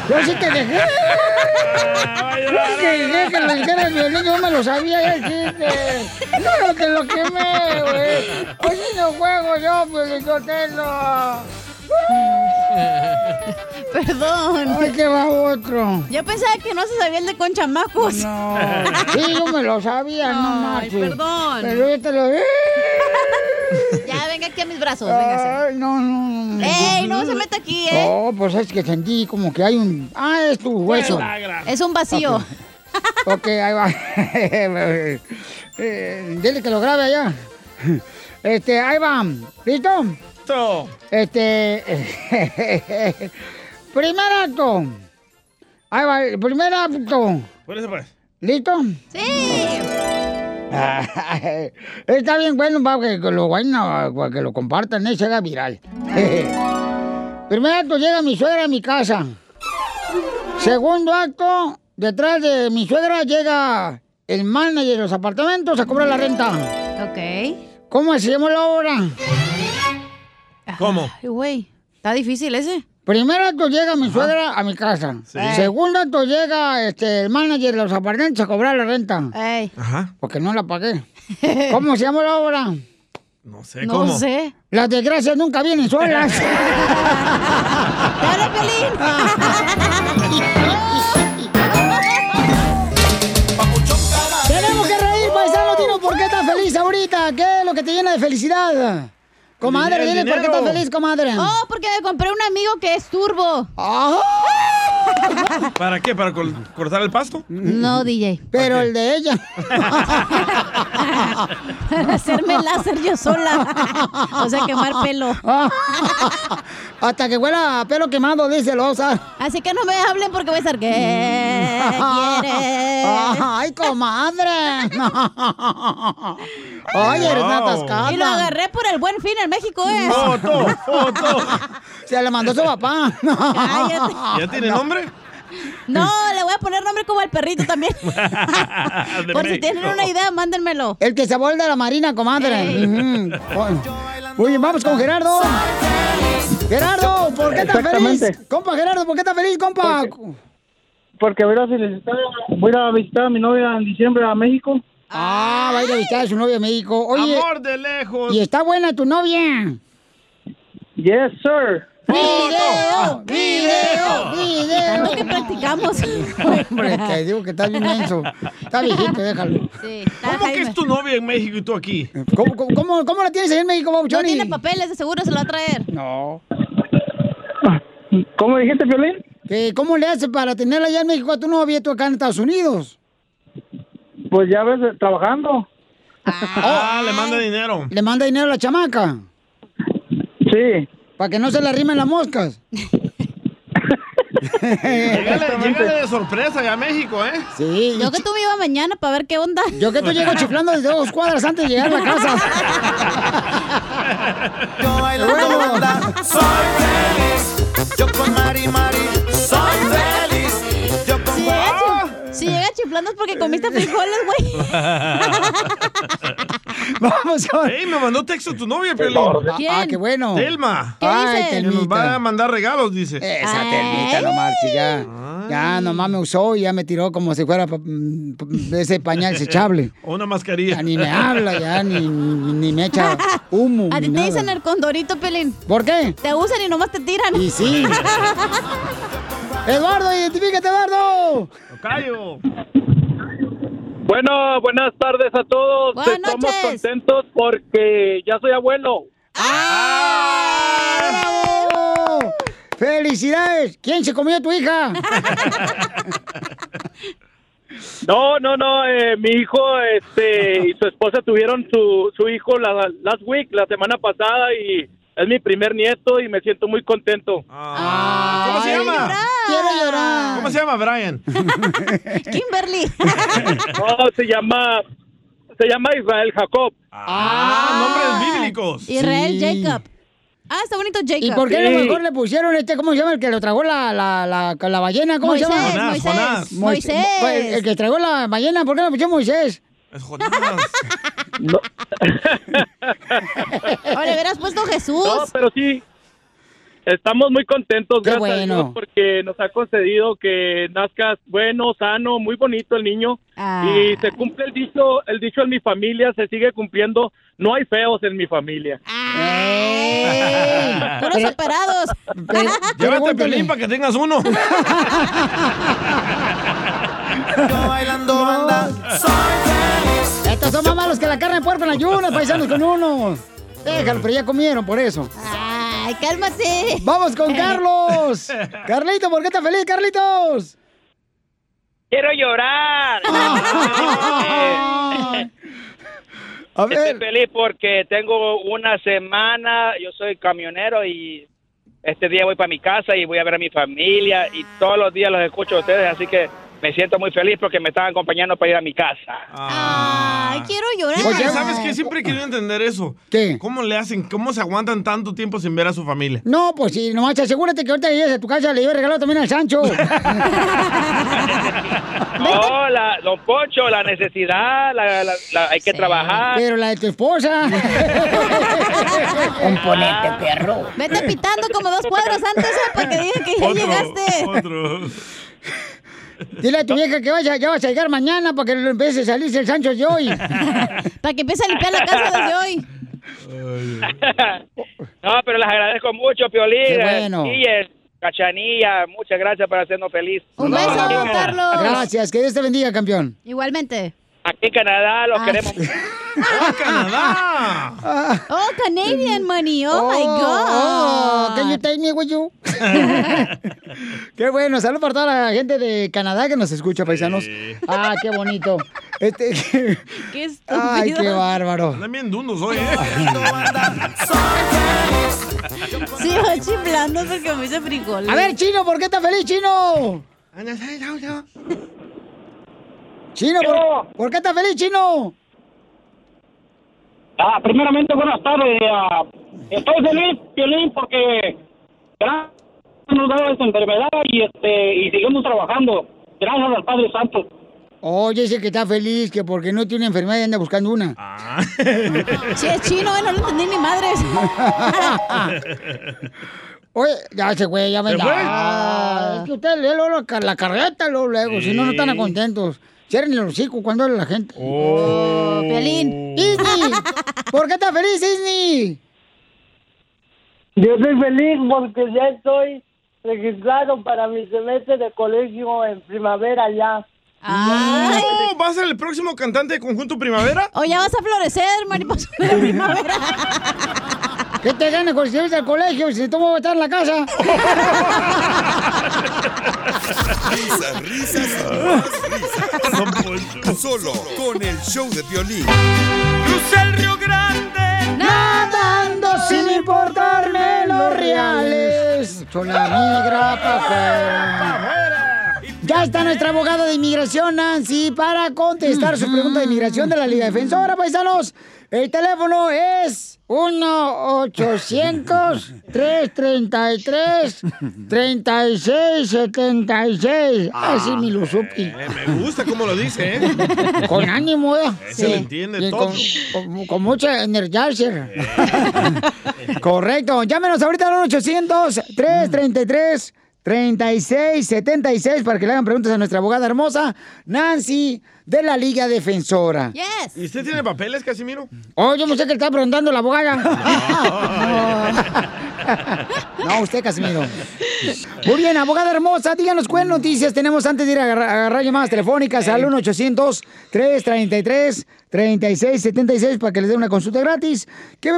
Yo sí te dejé. Yo te dejé que lo dijera el violín, yo me lo sabía ya el chiste. No, te lo quemé, güey. Hoy sí no juego yo, Piolichotelo. Perdón. Ay, que va otro. Yo pensaba que no se sabía el de con chamacos. No. Sí, yo me lo sabía, no Ay, marches. perdón. Pero yo te lo Ya, venga aquí a mis brazos, véngase. Ay, no, no, no. ¡Ey, no se meta aquí, eh! No, pues es que sentí como que hay un... Ah, es tu hueso. Es un vacío. Ok, ahí va. Eh, dile que lo grabe allá. Este, ahí va. ¿Listo? Este... primer acto. Ahí va, el primer acto. Por eso, pues. ¿Listo? Sí. Está bien bueno para que, lo para que lo compartan y se haga viral. Primer acto, llega mi suegra a mi casa. Segundo acto, detrás de mi suegra llega el manager de los apartamentos a cobrar la renta. Ok. ¿Cómo llama la obra? ¿Cómo? Ay, güey. Está difícil ese. Primer acto llega mi suegra a mi casa. Sí. Segundo acto llega este, el manager de los apartamentos a cobrar la renta. Ajá. Porque no la pagué. ¿Cómo se llama la obra? No sé No cómo. sé. Las desgracias nunca vienen solas. ¡Dale, Piolín! Tenemos que reír, paisano. Dinos por qué estás feliz ahorita. ¿Qué es lo que te llena de felicidad? Comadre, dile por qué estás feliz, comadre. Oh, porque me compré un amigo que es turbo. ¿Para qué? ¿Para col- cortar el pasto? No, DJ. Pero el de ella. Para hacerme láser yo sola. O sea, quemar pelo. Hasta que huela a pelo quemado, dice lo usar. Así que no me hablen porque voy a estar. ¿Qué quieres? Ay, comadre. Ay, eres una atascada. Y lo agarré por el buen fin en México, ¿eh? Foto, foto. Se le mandó su papá. Cállate. ¿Ya tiene nombre? No, le voy a poner nombre como al perrito también. Por si tienen una idea, mándenmelo. El que se vuelve de la marina, comadre. Ujú. Oye, vamos con Gerardo. Gerardo, ¿por qué estás feliz? Compa Gerardo, ¿por qué estás feliz, compa? Porque a, felicitar- voy a visitar a mi novia en diciembre a México. Ah, va a ir a visitar a su novia a México. Oye, Amor de lejos. ¿y está buena tu novia? Yes, sir. ¡Video! ¡Video! ¡Video! Tanto que practicamos. Hombre, te digo que estás bien menso. Está viejito, déjalo. Sí, ¿Cómo que es tu novia en México y tú aquí? ¿Cómo, cómo, cómo, cómo la tienes ahí en México, No Bauchoni? tiene papeles, de seguro se lo va a traer. No. ¿Cómo dijiste, Violín? Que, ¿Cómo le haces para tenerla allá en México a tu novia y tú acá en Estados Unidos? Pues ya ves, trabajando. Ah, le manda dinero. ¿Le manda dinero a la chamaca? Sí. Para que no se le arrimen las moscas. Llegale, de sorpresa ya a México, ¿eh? Sí. Yo que tú me iba mañana para ver qué onda. Yo que tú llego chiflando desde dos cuadras antes de llegar a la casa. Yo bailando banda, soy feliz. Yo con Mari Mari, soy feliz. Yo con Si llega, chi- si llega chiflando es porque comiste frijoles, güey. Vamos con... Ey, me mandó texto tu novia, Piolín. ¿Quién? Ah, qué bueno. Telma. ¿Qué Ay, dice? Que nos va a mandar regalos, dice. Esa telmita, no marches, ya. Ya, nomás me usó y ya me tiró como si fuera mm, p- ese pañal desechable. O una mascarilla. Ya ni me habla, ya, ni, ni, ni me echa humo. A ti te dicen el condorito, Pelín. ¿Por qué? Te usan y nomás te tiran. Y sí. Eduardo, identifícate, Eduardo. Tocayo. Bueno, buenas tardes a todos. Buenas Estamos noches. contentos porque ya soy abuelo. ¡Bravo! ¡Felicidades! ¿Quién se comió a tu hija? No, no, no. eh, mi hijo este, y su esposa tuvieron su, su hijo la last week, la semana pasada, y es mi primer nieto y me siento muy contento. Ah, ¿Cómo se Ay, llama? Quiero llorar. ¿Cómo se llama, Brian? Kimberly. No, se llama, se llama Israel Jacob. Ah, nombres bíblicos. Israel Sí. Jacob. Ah, está bonito Jacob. ¿Y por qué a lo mejor le pusieron este, cómo se llama, el que lo tragó la, la, la, la ballena? ¿Cómo Moisés, se llama? Jonás, Moisés. Moisés. Moisés. El que tragó la ballena, ¿por qué le pusieron Moisés? Es Jonás. No, hubieras puesto Jesús. no, pero sí. Estamos muy contentos, Qué gracias a. Dios, porque nos ha concedido que nazcas bueno, sano, muy bonito el niño. Ah. Y se cumple el dicho, el dicho en mi familia, se sigue cumpliendo. No hay feos en mi familia. Puros pero- Llévate. Piolín para que tengas uno. Yo bailando banda, soy feliz. Estos son más malos que la carne de puerco en ayunas, paisanos con uno. Déjalo, pero ya comieron por eso. Ay, cálmate. Vamos con Carlos. Carlito, ¿por qué estás feliz, Carlitos? Quiero llorar. A Estoy ver, feliz porque tengo una semana, yo soy camionero y este día voy para mi casa y voy a ver a mi familia y todos los días los escucho a ustedes, así que me siento muy feliz porque me están acompañando para ir a mi casa. Ay, quiero llorar. Oye, ¿sabes qué? Siempre he querido entender eso. ¿Qué? ¿Cómo le hacen? ¿Cómo se aguantan tanto tiempo sin ver a su familia? no, pues sí, nomás asegúrate que ahorita que llegues a tu casa le lleves regalado también al Sancho. No, la, don Poncho, la necesidad, la, la- la- hay que trabajar. Pero la de tu esposa. Componente, perro. Vete pitando como dos cuadras antes ¿eh? para que digan que ya Otro, llegaste. Otro. Dile a tu vieja que vaya, ya vas a llegar mañana para que le empiece a salirse el Sancho de hoy. Para que empiece a limpiar la casa desde hoy. No, pero les agradezco mucho, Piolín. Qué bueno. Cachanilla, muchas gracias por hacernos feliz. Un beso, Carlos. Gracias, que Dios te bendiga, campeón. Igualmente. Aquí en Canadá los Ah. queremos. ¡Oh, Canadá! Oh, Canadian money. Oh, my Oh, God. can you take me with you? qué bueno, saludos para toda la gente de Canadá que nos escucha, paisanos. Ah, qué bonito. Este, Qué estúpido. ay, qué bárbaro. Andan bien dundos hoy, ¿eh? Sí, va chiflando porque me hice frijoles. A ver, Chino, ¿por qué estás feliz, Chino? Chino, ¿por, ¿por qué estás feliz, Chino? Ah, primeramente, buenas tardes. ah, estoy feliz, Piolín, porque gracias nos dado esta enfermedad y este y seguimos trabajando. Gracias al Padre Santo. Oye, dice que está feliz, que porque no tiene enfermedad y anda buscando una. Sí, es chino, eh, no lo entendí ni madres. Oye, ya se güey, ya me ¿Se da. fue? Ah, Es que usted lee la, la carreta, luego, luego, si no, no están contentos. Cierren el hocico cuando habla la gente. Oh, Piolín. Disney, ¿por qué estás feliz, Disney? Yo soy feliz porque ya estoy registrado para mi semestre de colegio en primavera ya. Oh, ¿Va a ser el próximo cantante de Conjunto Primavera? O ya vas a florecer, mariposa de primavera. ¿Qué te gana con el servicio del colegio si tú vas a estar en la casa? Risas, risas y más risas. Solo con el show de violín. Crucé el Río Grande. Nadando sin importarme los reales. Son la migra pa' afuera. Ya está nuestra abogada de inmigración, Nancy, para contestar su pregunta de inmigración de la Liga Defensora, paisanos. El teléfono es 1-800-333-3676. Así me lo supe. Eh, me gusta cómo lo dice, ¿eh? Con ánimo, ¿eh? Se le entiende Y todo. Con, con- con mucha energizer. Correcto. Llámenos ahorita al 800-333-3676 para que le hagan preguntas a nuestra abogada hermosa, Nancy, de la Liga Defensora. Yes. ¿Y usted tiene papeles, Casimiro? Oh, yo no sé qué le está preguntando la abogada. No, usted, Casimiro. Muy bien, abogada hermosa, díganos cuáles noticias tenemos antes de ir a agarrar, a agarrar llamadas telefónicas al 1-800-333-3676 para que les dé una consulta gratis. ¿Qué,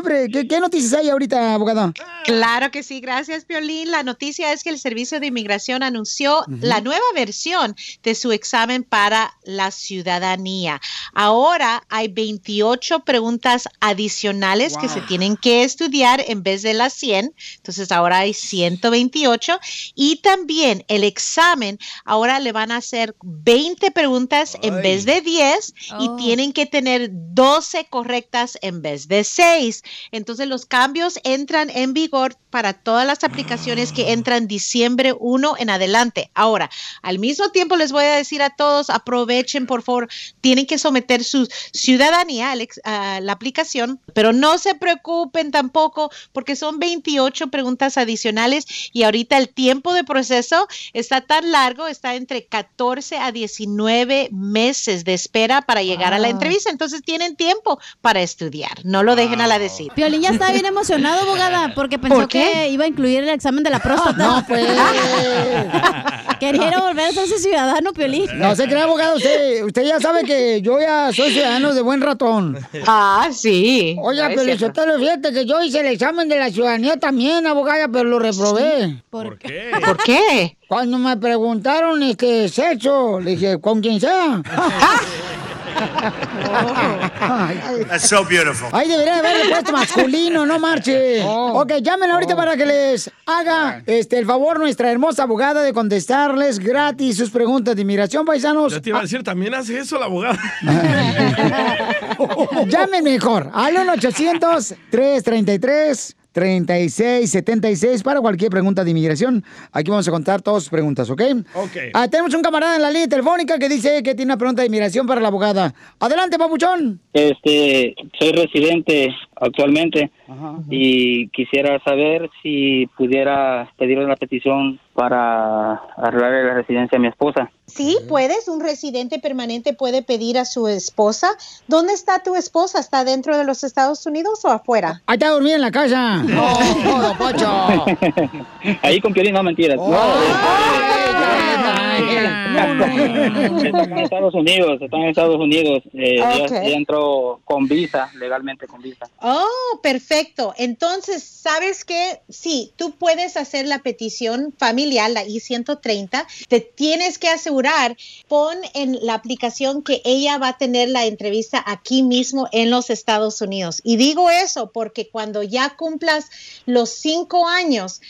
noticias hay ahorita, abogada? Claro que sí, gracias Piolín. La noticia es que el Servicio de Inmigración anunció la nueva versión de su examen para la ciudadanía. Ahora hay 28 preguntas adicionales que se tienen que estudiar en vez de las 100. Entonces ahora hay 128 y también el examen ahora le van a hacer 20 preguntas en vez de 10 y Oh. tienen que tener 12 correctas en vez de 6. Entonces los cambios entran en vigor para todas las aplicaciones que entran diciembre 1 en adelante. Ahora, al mismo tiempo les voy a decir a todos, aprovechen por favor, tienen que someter su ciudadanía a la aplicación, pero no se preocupen tampoco porque son 28 preguntas adicionales y ahorita el tiempo de proceso está tan largo, está entre 14 a 19 meses de espera para llegar a la entrevista, entonces tienen tiempo para estudiar, no lo dejen a la decir. Piolín ya está bien emocionado, abogada, porque pensó ¿Por que iba a incluir el examen de la próstata. No, pues. Quería volver a hacerse ciudadano, Piolín. No se crea, abogado, usted, usted ya sabe que yo ya soy ciudadano de buen ratón. Ah, sí. Oiga, Es pero. Sotelo, fíjate que yo hice el examen de la ciudadanía también, abogada, pero lo reprobé. ¿Por qué? ¿Por qué? Cuando me preguntaron este sexo, le dije, con quien sea. That's so beautiful. Ahí debería haberle puesto masculino, no marche. Oh. Ok, llamen ahorita para que les haga este el favor nuestra hermosa abogada de contestarles gratis sus preguntas de inmigración, paisanos. Ya te iba a decir, también hace eso la abogada. Llamen mejor al 1-800-333-3676 para cualquier pregunta de inmigración. Aquí vamos a contar todas sus preguntas, ¿ok? Ok. Ah, tenemos un camarada en la línea telefónica que dice que tiene una pregunta de inmigración para la abogada. Adelante, papuchón. Este, soy residente actualmente y quisiera saber si pudiera pedir una petición para arreglar la residencia a mi esposa. Sí, puedes, un residente permanente puede pedir a su esposa. ¿Dónde está tu esposa? ¿Está dentro de los Estados Unidos o afuera? Ahí está dormida en la casa. No, don Pocho. Ahí con Piolín, no mentiras. No, este, Están en Estados Unidos, están en Estados Unidos. Eh, ella entró con visa, legalmente con visa. Oh, perfecto. Entonces, ¿sabes qué? Sí, tú puedes hacer la petición familiar, la I-130. Te tienes que asegurar, pon en la aplicación que ella va a tener la entrevista aquí mismo en los Estados Unidos. Y digo eso porque cuando ya cumplas los cinco años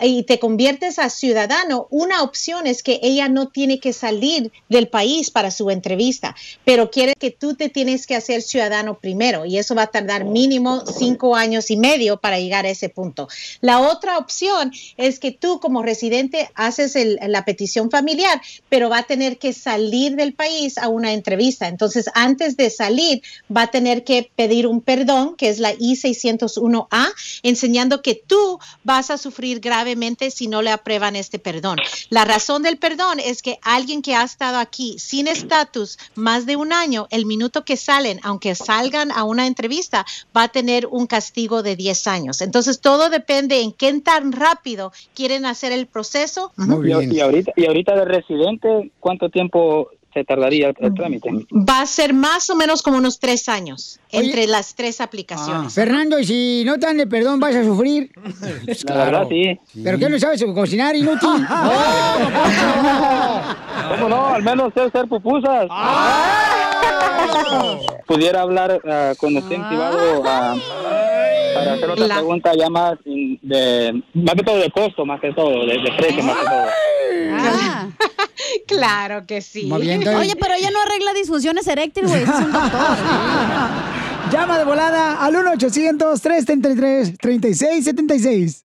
y te conviertes a ciudadano, una opción es que ella no tiene que salir del país para su entrevista, pero quiere que tú te tienes que hacer ciudadano primero y eso va a tardar mínimo cinco años y medio para llegar a ese punto. La otra opción es que tú como residente haces el- la petición familiar, pero va a tener que salir del país a una entrevista. Entonces, antes de salir, va a tener que pedir un perdón, que es la I-601A, enseñando que tú vas a sufrir gravemente si no le aprueban este perdón. La razón del perdón es que alguien que ha estado aquí sin estatus más de un año, el minuto que salen, aunque salgan a una entrevista, va a tener un castigo de 10 años. Entonces, todo depende en qué tan rápido quieren hacer el proceso. Y, y ahorita, y ahorita de residente, ¿cuánto tiempo se tardaría el, el trámite? Va a ser más o menos como unos tres años Oye. entre las tres aplicaciones. Fernando, y si no te dan el perdón, vas a sufrir. La verdad, sí. ¿Pero qué no sabes cocinar, inútil? ¿Cómo no? Al menos sé hacer pupusas. Pudiera hablar ah, con usted privado ah, para hacer otra La- pregunta ya más de, más que todo de costo, más que todo, de, de precio, más que todo. Ah. Claro que sí. Oye, pero ella no arregla disfunciones eréctiles, güey. Es un doctor. Llama de volada al 1-800-333-3676.